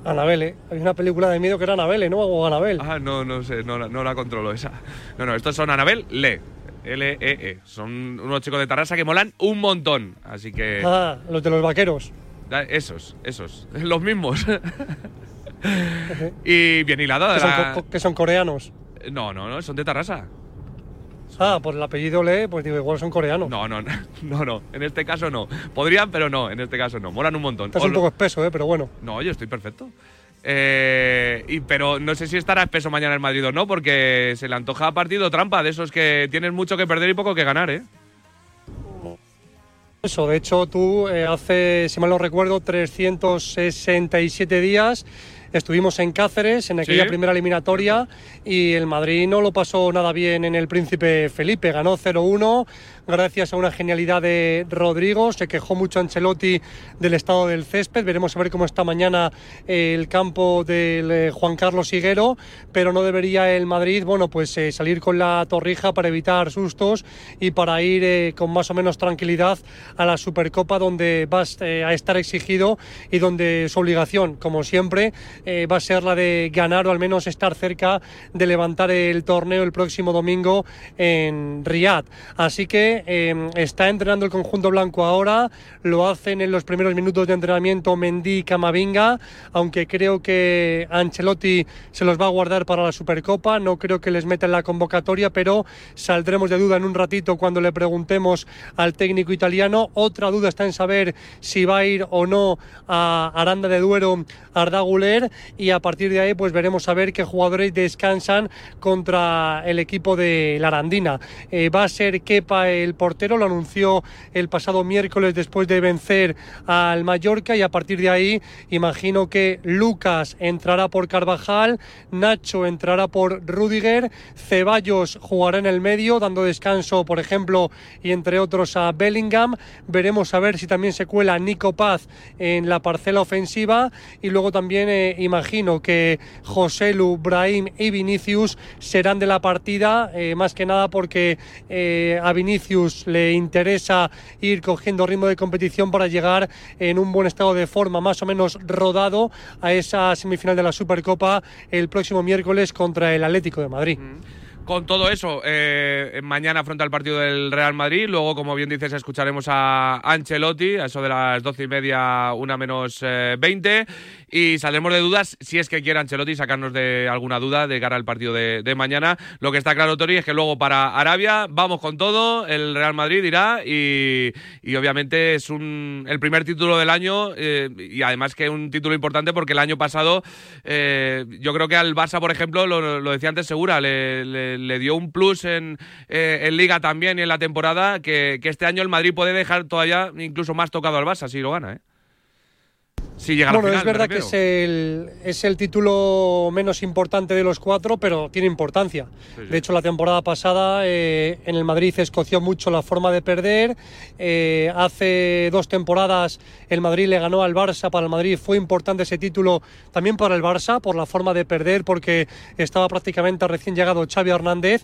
Anabelle. Hay una película de miedo que era Anabelle, ¿no? O Anabel. Ah, no, no sé, no, la- no la controlo esa. No, no, estos son Anabel Le. L-E-E. Son unos chicos de Tarrasa que molan un montón. Así que. Ah, los de los vaqueros. Da- Esos, esos. [LAUGHS] Los mismos. [LAUGHS] y bien hilado. Que son, la- que son coreanos. No, no, no, son de Tarrasa. Ah, por el apellido Le, pues digo, igual son coreanos. No, no, [LAUGHS] no, no. En este caso no. Podrían, pero no. En este caso no. Molan un montón. Estás O un lo- poco espeso, ¿eh? Pero bueno. No, yo estoy perfecto. Eh, y, pero no sé si estará espeso mañana el Madrid o no, porque se le antoja partido trampa de esos que tienen mucho que perder y poco que ganar, ¿eh? Eso, de hecho, tú eh, hace, si mal no recuerdo, 367 días estuvimos en Cáceres, en aquella Sí. primera eliminatoria, y el Madrid no lo pasó nada bien en el Príncipe Felipe. Ganó 0-1 gracias a una genialidad de Rodrigo. Se quejó mucho Ancelotti del estado del césped. Veremos a ver cómo está mañana eh, el campo del eh, Juan Carlos Higuero, pero no debería el Madrid, bueno, pues eh, salir con la torrija para evitar sustos y para ir con más o menos tranquilidad a la Supercopa donde va eh, a estar exigido y donde su obligación, como siempre, va a ser la de ganar o al menos estar cerca de levantar el torneo el próximo domingo en Riyadh. Así que eh, está entrenando el conjunto blanco ahora, lo hacen en los primeros minutos de entrenamiento Mendy y Camavinga, aunque creo que Ancelotti se los va a guardar para la Supercopa, no creo que les meta en la convocatoria, pero saldremos de duda en un ratito cuando le preguntemos al técnico italiano. Otra duda está en saber si va a ir o no a Aranda de Duero Arda Güler y a partir de ahí pues veremos a ver qué jugadores descansan contra el equipo de la Arandina. Eh, va a ser Kepa el portero, lo anunció el pasado miércoles después de vencer al Mallorca y a partir de ahí imagino que Lucas entrará por Carvajal, Nacho entrará por Rudiger, Ceballos jugará en el medio dando descanso por ejemplo y entre otros a Bellingham. Veremos a ver si también se cuela Nico Paz en la parcela ofensiva y luego también eh, imagino que José Lu, y Vinicius serán de la partida, eh, más que nada porque eh, a Vinicius le interesa ir cogiendo ritmo de competición para llegar en un buen estado de forma, más o menos rodado a esa semifinal de la Supercopa el próximo miércoles contra el Atlético de Madrid. Con todo eso, eh, mañana frente al partido del Real Madrid. Luego, como bien dices, escucharemos a Ancelotti, a eso de las doce y media, una menos eh, veinte. y saldremos de dudas si es que quiere Ancelotti sacarnos de alguna duda de cara al partido de, de mañana. Lo que está claro, Tori, es que luego para Arabia vamos con todo. El Real Madrid irá y, y obviamente es un, el primer título del año eh, y además que un título importante porque el año pasado eh, yo creo que al Barça, por ejemplo, lo, lo decía antes Segura, le, le- le dio un plus en, eh, en Liga también y en la temporada que, que este año el Madrid puede dejar todavía incluso más tocado al Barça si lo gana, ¿eh? Si llega a la Bueno, final, es verdad que es el, es el título menos importante de los cuatro, pero tiene importancia. Sí, sí. De hecho, la temporada pasada eh, en el Madrid escoció mucho la forma de perder. Eh, hace dos temporadas el Madrid le ganó al Barça. Para el Madrid fue importante ese título también para el Barça, por la forma de perder, porque estaba prácticamente recién llegado Xavi Hernández.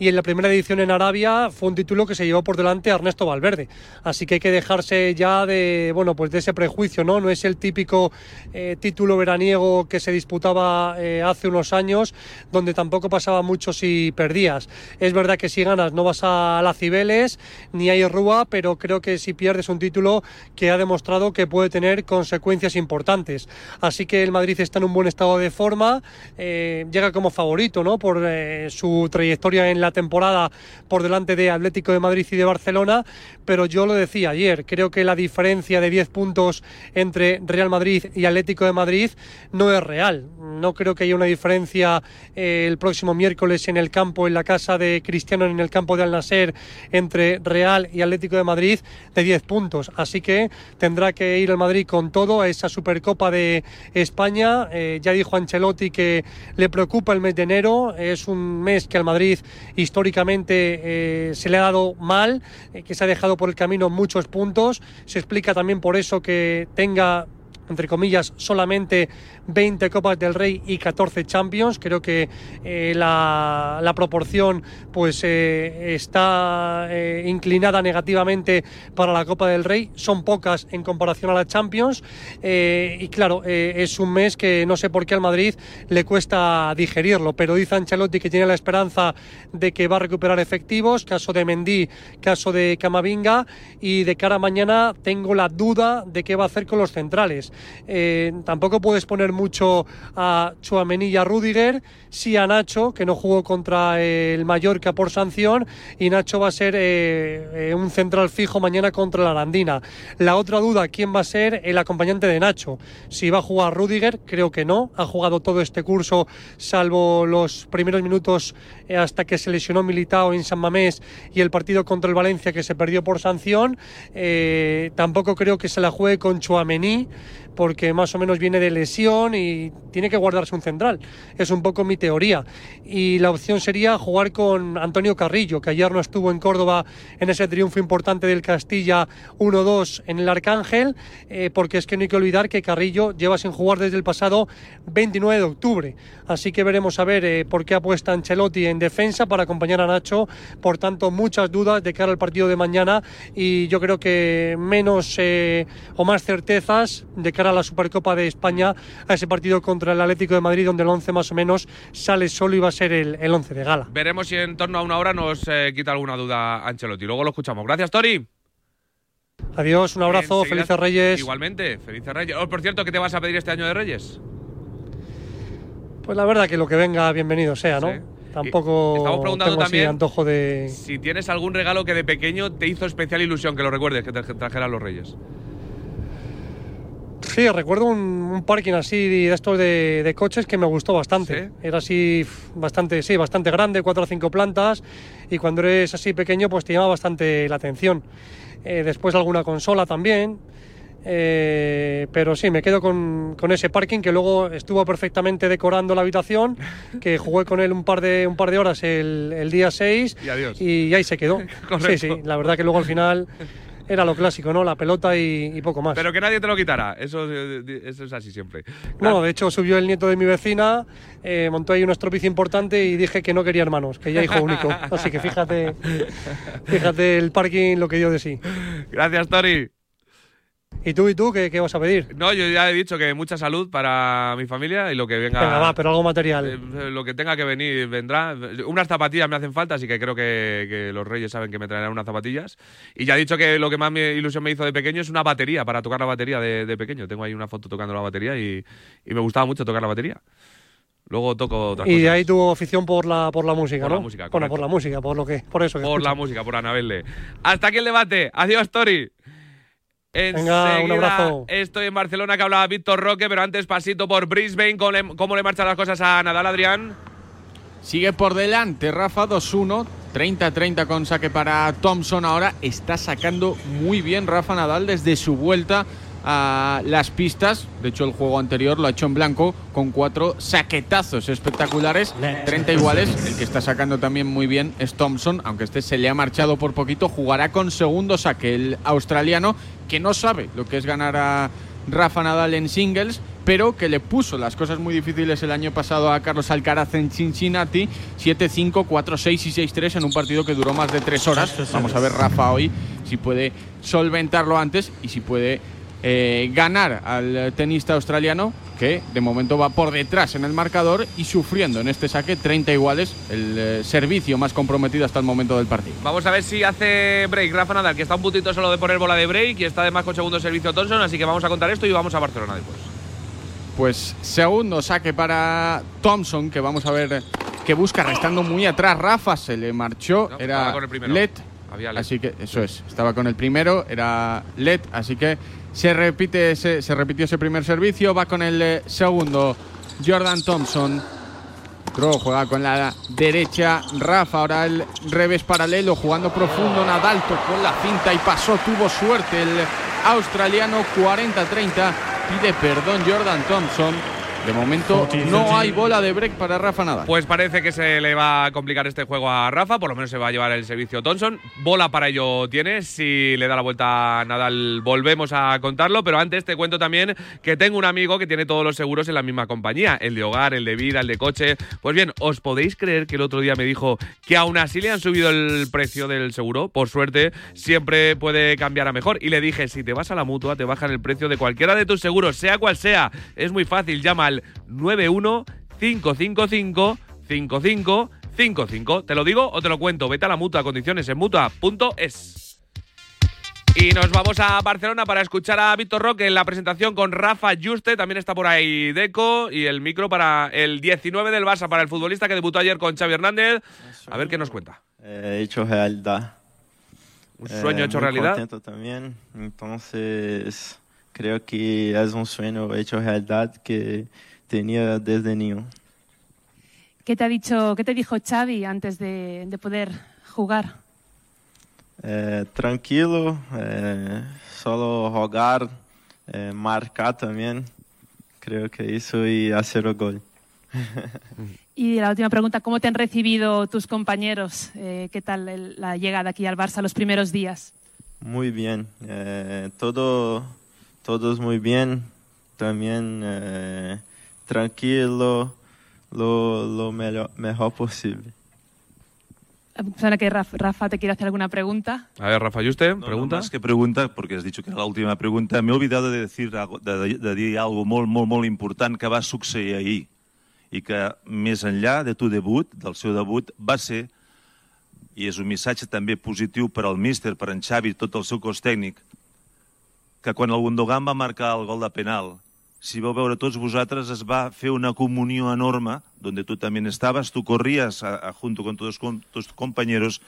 Y en la primera edición en Arabia fue un título que se llevó por delante a Ernesto Valverde. Así que hay que dejarse ya de, bueno, pues de ese prejuicio, ¿no? No es el típico eh, título veraniego que se disputaba eh, hace unos años, donde tampoco pasaba mucho si perdías. Es verdad que si ganas no vas a la Cibeles ni hay Rúa, pero creo que si pierdes un título que ha demostrado que puede tener consecuencias importantes. Así que el Madrid está en un buen estado de forma, eh, llega como favorito, ¿no? Por eh, su trayectoria en la temporada por delante de Atlético de Madrid y de Barcelona, pero yo lo decía ayer, creo que la diferencia de 10 puntos entre Real Madrid y Atlético de Madrid no es real. No creo que haya una diferencia eh, el próximo miércoles en el campo, en la casa de Cristiano, en el campo de Al Nasser, entre Real y Atlético de Madrid de 10 puntos. Así que tendrá que ir el Madrid con todo a esa Supercopa de España. Eh, ya dijo Ancelotti que le preocupa el mes de enero. Es un mes que al Madrid históricamente eh, se le ha dado mal, eh, que se ha dejado por el camino muchos puntos. Se explica también por eso que tenga entre comillas, solamente 20 Copas del Rey y 14 Champions. Creo que eh, la, la proporción pues eh, está eh, inclinada negativamente para la Copa del Rey. Son pocas en comparación a la Champions. Y claro, es un mes que no sé por qué al Madrid le cuesta digerirlo, pero dice Ancelotti que tiene la esperanza de que va a recuperar efectivos, caso de Mendy, caso de Camavinga, y de cara a mañana tengo la duda de qué va a hacer con los centrales. Eh, tampoco puedes poner mucho a Chuamení y a Rudiger, sí a Nacho, que no jugó contra el Mallorca por sanción, y Nacho va a ser eh, eh, un central fijo mañana contra la Arandina. La otra duda, ¿quién va a ser el acompañante de Nacho? Si va a jugar Rudiger, creo que no. Ha jugado todo este curso, salvo los primeros minutos hasta que se lesionó Militao en San Mamés y el partido contra el Valencia que se perdió por sanción. Tampoco creo que se la juegue con Chuamení porque más o menos viene de lesión y tiene que guardarse un central. Es un poco mi teoría. Y la opción sería jugar con Antonio Carrillo, que ayer no estuvo en Córdoba en ese triunfo importante del Castilla 1-2 en el Arcángel, eh, porque es que no hay que olvidar que Carrillo lleva sin jugar desde el pasado 29 de octubre. Así que veremos a ver eh, por qué apuesta Ancelotti en defensa para acompañar a Nacho. Por tanto, muchas dudas de cara al partido de mañana y yo creo que menos eh, o más certezas de cara a la Supercopa de España, a ese partido contra el Atlético de Madrid, donde el 11 más o menos sale solo y va a ser el, el 11 de gala. Veremos si en torno a una hora nos eh, quita alguna duda Ancelotti. Luego lo escuchamos. Gracias, Tori. Adiós, un abrazo, Enseguida- felices Reyes. Igualmente, felices Reyes. Oh, por cierto, ¿qué te vas a pedir este año de Reyes? Pues la verdad que lo que venga, bienvenido sea, ¿no? Sí. Tampoco Estamos preguntando tengo así también antojo de... Si tienes algún regalo que de pequeño te hizo especial ilusión, que lo recuerdes, que te trajeran los Reyes. Sí, recuerdo un, un parking así de estos de, de coches que me gustó bastante. Era así bastante, sí, bastante grande, cuatro o cinco plantas, y cuando eres así pequeño, pues te llama bastante la atención. Eh, después alguna consola también. eh, pero sí, me quedo con, con ese parking que luego estuvo perfectamente decorando la habitación, [LAUGHS] que jugué con él un par de, un par de horas el, el día 6 Y adiós. y ahí se quedó. [LAUGHS] sí, sí, la verdad que luego al final [LAUGHS] era lo clásico, ¿no? La pelota y, y poco más. Pero que nadie te lo quitara. Eso, eh, eso es así siempre. Bueno, de hecho subió el nieto de mi vecina, eh, montó ahí un estropicio importante y dije que no quería hermanos, que ya hijo único. [LAUGHS] Así que fíjate, fíjate el parking lo que dio de sí. Gracias, Tori. ¿Y tú y tú qué, qué vas a pedir? No, yo ya he dicho que mucha salud para mi familia y lo que venga. Venga, va, pero algo material. Eh, lo que tenga que venir vendrá. Unas zapatillas me hacen falta, así que creo que, que los reyes saben que me traerán unas zapatillas. Y ya he dicho que lo que más me ilusión me hizo de pequeño es una batería, para tocar la batería de, de pequeño. Tengo ahí una foto tocando la batería y, y me gustaba mucho tocar la batería. Luego toco otras Y cosas. ahí tu afición por la, por la música, Por ¿no? la música, bueno, por la música, por lo que, por eso. que Por la escucho. música, por Anabelle. Hasta aquí el debate. Adiós, Tori. Venga, un abrazo. Estoy en Barcelona que hablaba Víctor Roque, pero antes pasito por Brisbane. ¿Cómo le, cómo le marchan las cosas a Nadal, Adrián? Sigue por delante Rafa 2-1, 30-30 con saque para Thompson. Ahora está sacando muy bien Rafa Nadal desde su vuelta a las pistas. De hecho, el juego anterior lo ha hecho en blanco con cuatro saquetazos espectaculares, 30 iguales. El que está sacando también muy bien es Thompson, aunque este se le ha marchado por poquito. Jugará con segundo saque el australiano, que no sabe lo que es ganar a Rafa Nadal en singles, pero que le puso las cosas muy difíciles el año pasado a Carlos Alcaraz en Cincinnati, 7-5, 4-6 y 6-3 en un partido que duró más de tres horas. Vamos a ver Rafa hoy si puede solventarlo antes y si puede eh, ganar al tenista australiano, que de momento va por detrás en el marcador y sufriendo en este saque 30 iguales, el eh, servicio más comprometido hasta el momento del partido. Vamos a ver si hace break Rafa Nadal, que está un puntito solo de poner bola de break y está además con segundo servicio Thompson. Así que vamos a contar esto y vamos a Barcelona después. Pues segundo saque para Thompson, que vamos a ver que busca restando muy atrás. Rafa se le marchó, No, era estaba con el primero. Led. Había led. Así que eso es, estaba con el primero, era Led, así que se repite ese, se repitió ese primer servicio, va con el eh, segundo Jordan Thompson. Juega con la derecha, Rafa ahora el revés paralelo, jugando profundo, Nadal tocó la cinta y pasó, tuvo suerte el australiano 40-30, pide perdón Jordan Thompson. De momento no hay bola de break para Rafa Nadal. Pues parece que se le va a complicar este juego a Rafa, por lo menos se va a llevar el servicio Thompson. Bola para ello tiene, si le da la vuelta a Nadal volvemos a contarlo, pero antes te cuento también que tengo un amigo que tiene todos los seguros en la misma compañía, el de hogar, el de vida, el de coche. Pues bien, ¿os podéis creer que el otro día me dijo que aún así le han subido el precio del seguro? Por suerte, siempre puede cambiar a mejor. Y le dije, si te vas a la mutua, te bajan el precio de cualquiera de tus seguros, sea cual sea. Es muy fácil, llama al 91 555 5555. ¿Te lo digo o te lo cuento? Vete a la mutua, condiciones en mutua.es. Y nos vamos a Barcelona para escuchar a Víctor Roque en la presentación con Rafa Juste. También está por ahí Deco y el micro para el 19 del Barça, para el futbolista que debutó ayer con Xavi Hernández. A ver qué nos cuenta. eh, hecho realidad. Un sueño hecho muy realidad. contento también. Entonces, creo que es un sueño hecho realidad que tenía desde niño. ¿Qué te ha dicho, qué te dijo Xavi antes de, de poder jugar? Eh, tranquilo, eh, solo jugar, eh, marcar también. Creo que eso y hacer el gol. [LAUGHS] Y la última pregunta, ¿cómo te han recibido tus compañeros? Eh, ¿Qué tal el- la llegada aquí al Barça los primeros días? Muy bien, eh, todo, todos muy bien, también eh, tranquilo, lo, lo melo- mejor posible. Suena que Rafa, Rafa te quiere hacer alguna pregunta. A ver, Rafa Juste, No, pregunta. No, más que pregunta, porque has dicho que era la última pregunta, me he olvidado de decir, algo- de, de dir algo molt, molt, molt important que va succeir ahir i que més enllà de tu debut, del seu debut, va ser, i és un missatge també positiu per al míster, per en Xavi, tot el seu cos tècnic, que quan el Gundogan va marcar el gol de penal, si vau veure tots vosaltres, es va fer una comunió enorme, donde tu també estaves, tu corries a, a, junto con tus, con tus compañeros,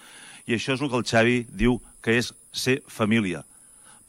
i això és el que el Xavi diu que és ser família.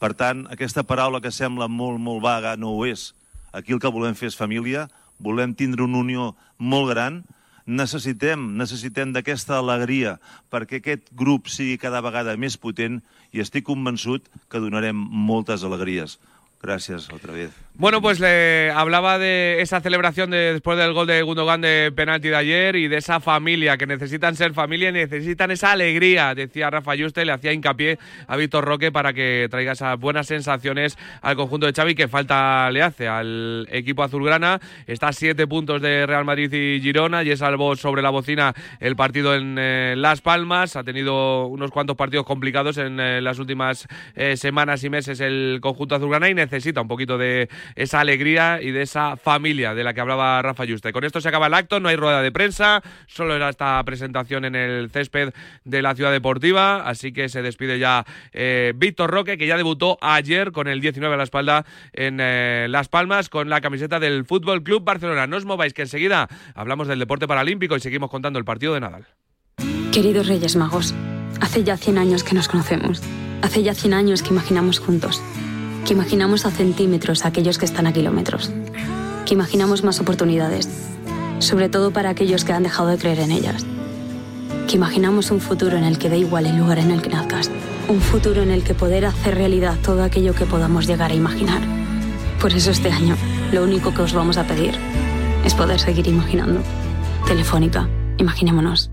Per tant, aquesta paraula que sembla molt, molt vaga no ho és. Aquí el que volem fer és família, volem tindre una unió molt gran, necessitem, necessitem d'aquesta alegria perquè aquest grup sigui cada vegada més potent i estic convençut que donarem moltes alegries. Gracias otra vez. Bueno, pues le hablaba de esa celebración de, después del gol de Gundogan de penalti de ayer y de esa familia, que necesitan ser familia y necesitan esa alegría, decía Rafa Yuste, le hacía hincapié a Víctor Roque para que traiga esas buenas sensaciones al conjunto de Xavi, que falta le hace al equipo azulgrana. Está a siete puntos de Real Madrid y Girona y es salvo sobre la bocina el partido en eh, Las Palmas. Ha tenido unos cuantos partidos complicados en eh, las últimas eh, semanas y meses el conjunto azulgrana y necesita un poquito de esa alegría y de esa familia de la que hablaba Rafa Yuste. Con esto se acaba el acto, no hay rueda de prensa, solo era esta presentación en el césped de la ciudad deportiva, así que se despide ya eh, Víctor Roque, que ya debutó ayer con el 19 a la espalda en eh, Las Palmas con la camiseta del Fútbol Club Barcelona. No os mováis, que enseguida hablamos del deporte paralímpico y seguimos contando el partido de Nadal. Queridos Reyes Magos, hace ya 100 años que nos conocemos. Hace ya 100 años que imaginamos juntos que imaginamos a centímetros a aquellos que están a kilómetros, que imaginamos más oportunidades, sobre todo para aquellos que han dejado de creer en ellas, que imaginamos un futuro en el que da igual el lugar en el que nazcas, un futuro en el que poder hacer realidad todo aquello que podamos llegar a imaginar. Por eso este año, lo único que os vamos a pedir es poder seguir imaginando. Telefónica, imaginémonos.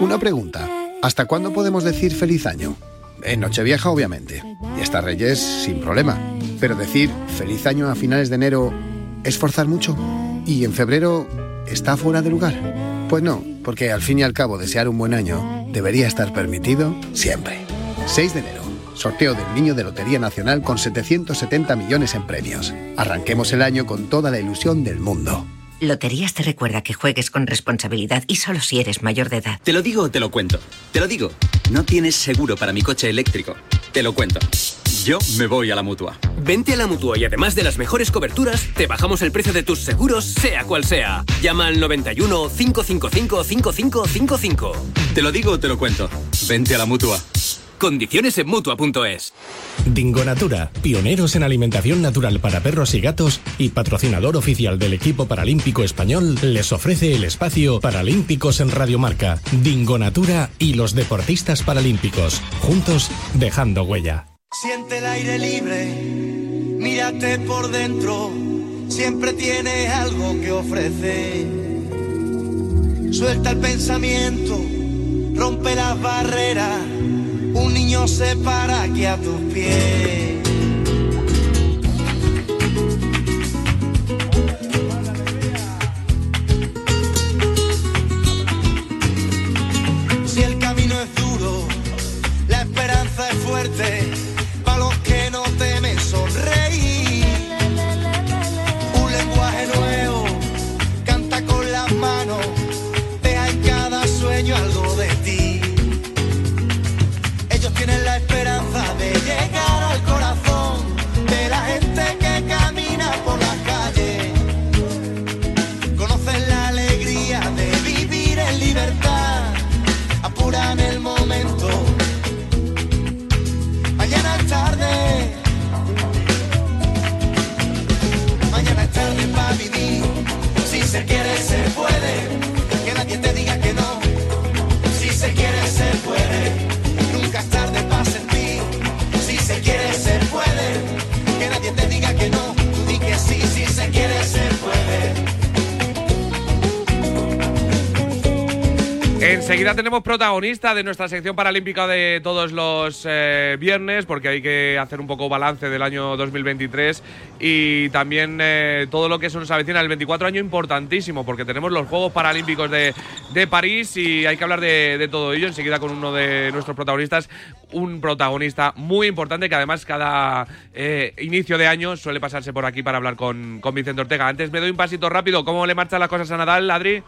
Una pregunta. ¿Hasta cuándo podemos decir feliz año? En Nochevieja, obviamente. Y hasta Reyes, sin problema. Pero decir feliz año a finales de enero es forzar mucho. ¿Y en febrero está fuera de lugar? Pues no, porque al fin y al cabo desear un buen año debería estar permitido siempre. 6 de enero. Sorteo del Niño de Lotería Nacional con 770 millones en premios. Arranquemos el año con toda la ilusión del mundo. Loterías te recuerda que juegues con responsabilidad y solo si eres mayor de edad. Te lo digo o te lo cuento. Te lo digo. No tienes seguro para mi coche eléctrico. Te lo cuento. Yo me voy a la mutua. Vente a la mutua y además de las mejores coberturas, te bajamos el precio de tus seguros, sea cual sea. Llama al 91 555 5555. Te lo digo o te lo cuento. Vente a la mutua. Condiciones en mutua.es. Dingo Natura, pioneros en alimentación natural para perros y gatos y patrocinador oficial del equipo paralímpico español, les ofrece el espacio Paralímpicos en Radiomarca. Dingo Natura y los deportistas paralímpicos, juntos dejando huella. Siente el aire libre, mírate por dentro, siempre tienes algo que ofrecer. Suelta el pensamiento, rompe las barreras, un niño se para aquí a tus pies. Enseguida tenemos protagonista de nuestra sección paralímpica de todos los eh, viernes, porque hay que hacer un poco balance del año 2023 y también eh, todo lo que se nos avecina el 24 año importantísimo, porque tenemos los Juegos Paralímpicos de, de París y hay que hablar de, de todo ello. Enseguida con uno de nuestros protagonistas, un protagonista muy importante que además cada eh, inicio de año suele pasarse por aquí para hablar con, con Vicente Ortega. Antes me doy un pasito rápido. ¿Cómo le marchan las cosas a Nadal, Adri?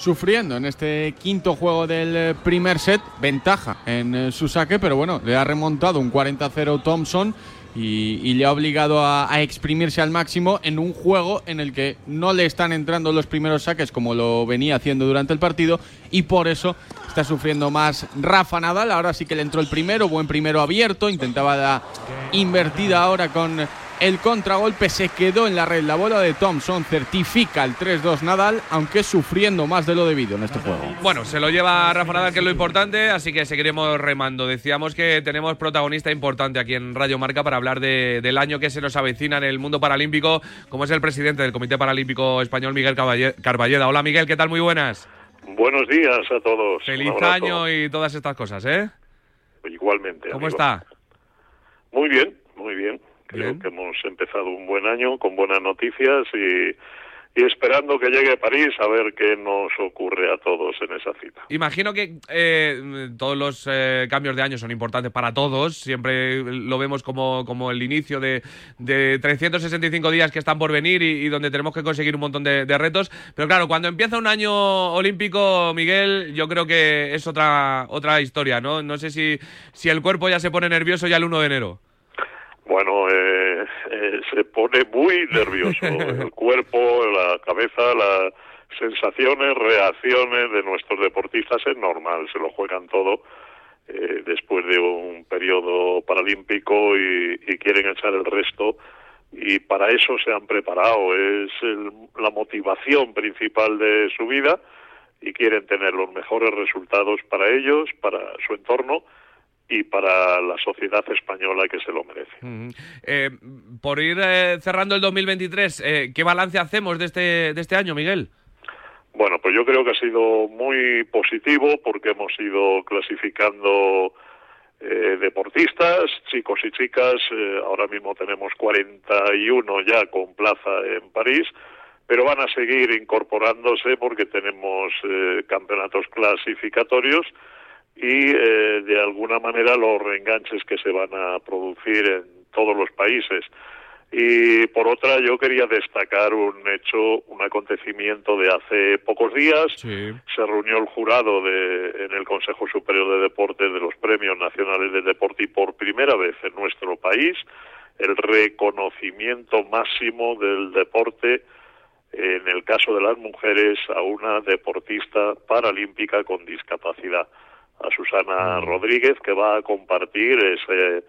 Sufriendo en este quinto juego del eh, primer set, ventaja en eh, su saque, pero bueno, le ha remontado un 40-0 Thompson y, le ha obligado a, a exprimirse al máximo en un juego en el que no le están entrando los primeros saques como lo venía haciendo durante el partido y por eso está sufriendo más Rafa Nadal. Ahora sí que le entró el primero, buen primero abierto, intentaba la invertida ahora con el contragolpe se quedó en la red. La bola de Thompson certifica el 3-2 Nadal, aunque sufriendo más de lo debido en este juego. Bueno, se lo lleva Rafa Nadal, que es lo importante, así que seguiremos remando. Decíamos que tenemos protagonista importante aquí en Radio Marca para hablar de- del año que se nos avecina en el mundo paralímpico, como es el presidente del Comité Paralímpico Español, Miguel Carballeda. Hola Miguel, ¿qué tal? Muy buenas. Buenos días a todos. Feliz año y todas estas cosas, ¿eh? Igualmente. ¿Cómo amigo. está? Muy bien, muy bien. Creo Bien. que hemos empezado un buen año con buenas noticias y, y esperando que llegue París a ver qué nos ocurre a todos en esa cita. Imagino que eh, todos los eh, cambios de año son importantes para todos. Siempre lo vemos como, como el inicio de, de 365 días que están por venir y, y donde tenemos que conseguir un montón de, de retos. Pero claro, cuando empieza un año olímpico, Miguel, yo creo que es otra, otra historia, ¿no? No sé si, si el cuerpo ya se pone nervioso ya el 1 de enero. Bueno, eh, eh, se pone muy nervioso [LAUGHS] el cuerpo, la cabeza, las sensaciones, reacciones de nuestros deportistas. Es normal, se lo juegan todo eh, después de un periodo paralímpico y, y quieren echar el resto. Y para eso se han preparado, es el- la motivación principal de su vida y quieren tener los mejores resultados para ellos, para su entorno y para la sociedad española que se lo merece. Eh, por ir eh, cerrando el 2023, eh, ¿qué balance hacemos de este, de este año, Miguel? Bueno, pues yo creo que ha sido muy positivo porque hemos ido clasificando eh, deportistas, chicos y chicas. eh, ahora mismo tenemos 41 ya con plaza en París, pero van a seguir incorporándose porque tenemos eh, campeonatos clasificatorios y eh, de alguna manera los reenganches que se van a producir en todos los países. Y por otra, yo quería destacar un hecho, un acontecimiento de hace pocos días. Se reunió el jurado de, en el Consejo Superior de Deportes de los Premios Nacionales de Deporte y por primera vez en nuestro país el reconocimiento máximo del deporte en el caso de las mujeres a una deportista paralímpica con discapacidad, a Susana Rodríguez, que va a compartir ese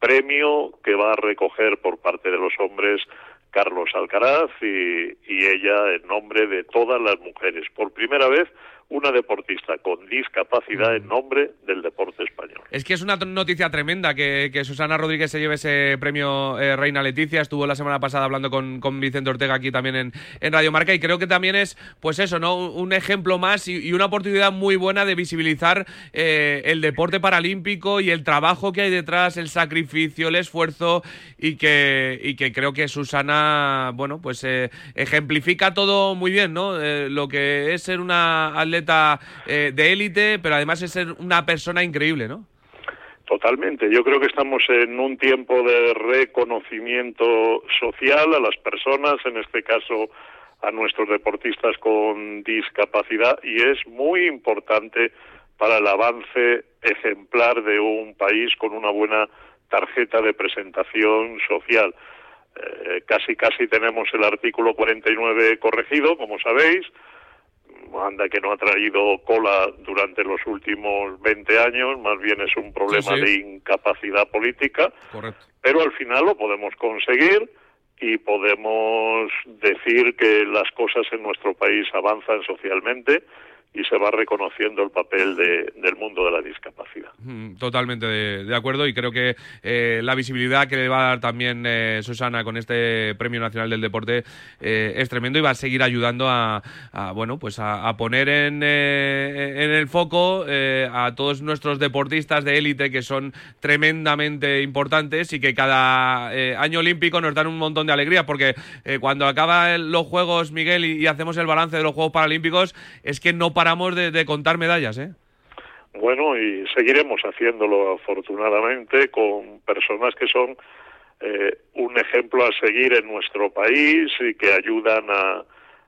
premio que va a recoger por parte de los hombres Carlos Alcaraz y, y ella en nombre de todas las mujeres. Por primera vez, una deportista con discapacidad en nombre del deporte español. Es que es una noticia tremenda que, que Susana Rodríguez se lleve ese premio eh, Reina Leticia. Estuvo la semana pasada hablando con, con Vicente Ortega aquí también en, en Radio Marca y creo que también es, pues eso, ¿no? Un ejemplo más y, y una oportunidad muy buena de visibilizar eh, el deporte paralímpico y el trabajo que hay detrás, el sacrificio, el esfuerzo y que, y que creo que Susana, bueno, pues eh, ejemplifica todo muy bien, ¿no? Lo que es ser una atleta eh, de élite, pero además es ser una persona increíble, ¿no? Totalmente. Yo creo que estamos en un tiempo de reconocimiento social a las personas, en este caso a nuestros deportistas con discapacidad, y es muy importante para el avance ejemplar de un país con una buena tarjeta de presentación social. Eh, casi casi tenemos el artículo 49 corregido, como sabéis, anda que no ha traído cola durante los últimos 20 años, más bien es un problema Sí, sí. de incapacidad política, Correcto. pero al final lo podemos conseguir y podemos decir que las cosas en nuestro país avanzan socialmente y se va reconociendo el papel de- del mundo de la discapacidad. Mm, Totalmente de, acuerdo y creo que eh, la visibilidad que le va a dar también eh, Susana con este Premio Nacional del Deporte eh, es tremendo y va a seguir ayudando a, bueno pues a, poner en, eh, en el foco a todos nuestros deportistas de élite que son tremendamente importantes y que cada año olímpico nos dan un montón de alegría porque cuando acaban los Juegos Miguel y, y hacemos el balance de los Juegos Paralímpicos es que no paramos de, de contar medallas, ¿eh? Bueno, y seguiremos haciéndolo afortunadamente con personas que son eh, un ejemplo a seguir en nuestro país y que ayudan a,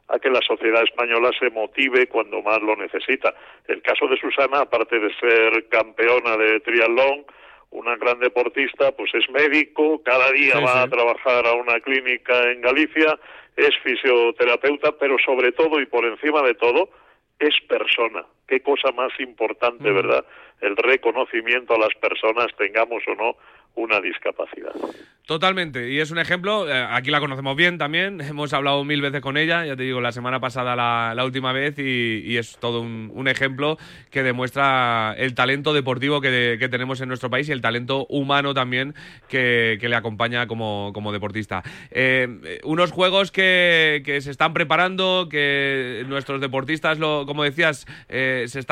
a que la sociedad española se motive cuando más lo necesita. El caso de Susana, aparte de ser campeona de triatlón, una gran deportista, pues es médico, cada día Sí, va sí. a trabajar a una clínica en Galicia, es fisioterapeuta, pero sobre todo y por encima de todo, es persona. Qué cosa más importante, ¿verdad? El reconocimiento a las personas, tengamos o no una discapacidad. Totalmente, y es un ejemplo, eh, aquí la conocemos bien también, [LAUGHS] hemos hablado mil veces con ella, ya te digo, la semana pasada la, la última vez, y, es todo un, un, ejemplo que demuestra el talento deportivo que, que, tenemos en nuestro país y el talento humano también que, que le acompaña como, como deportista. Eh, unos juegos que, que, se están preparando, que nuestros deportistas, lo, como decías, eh, se están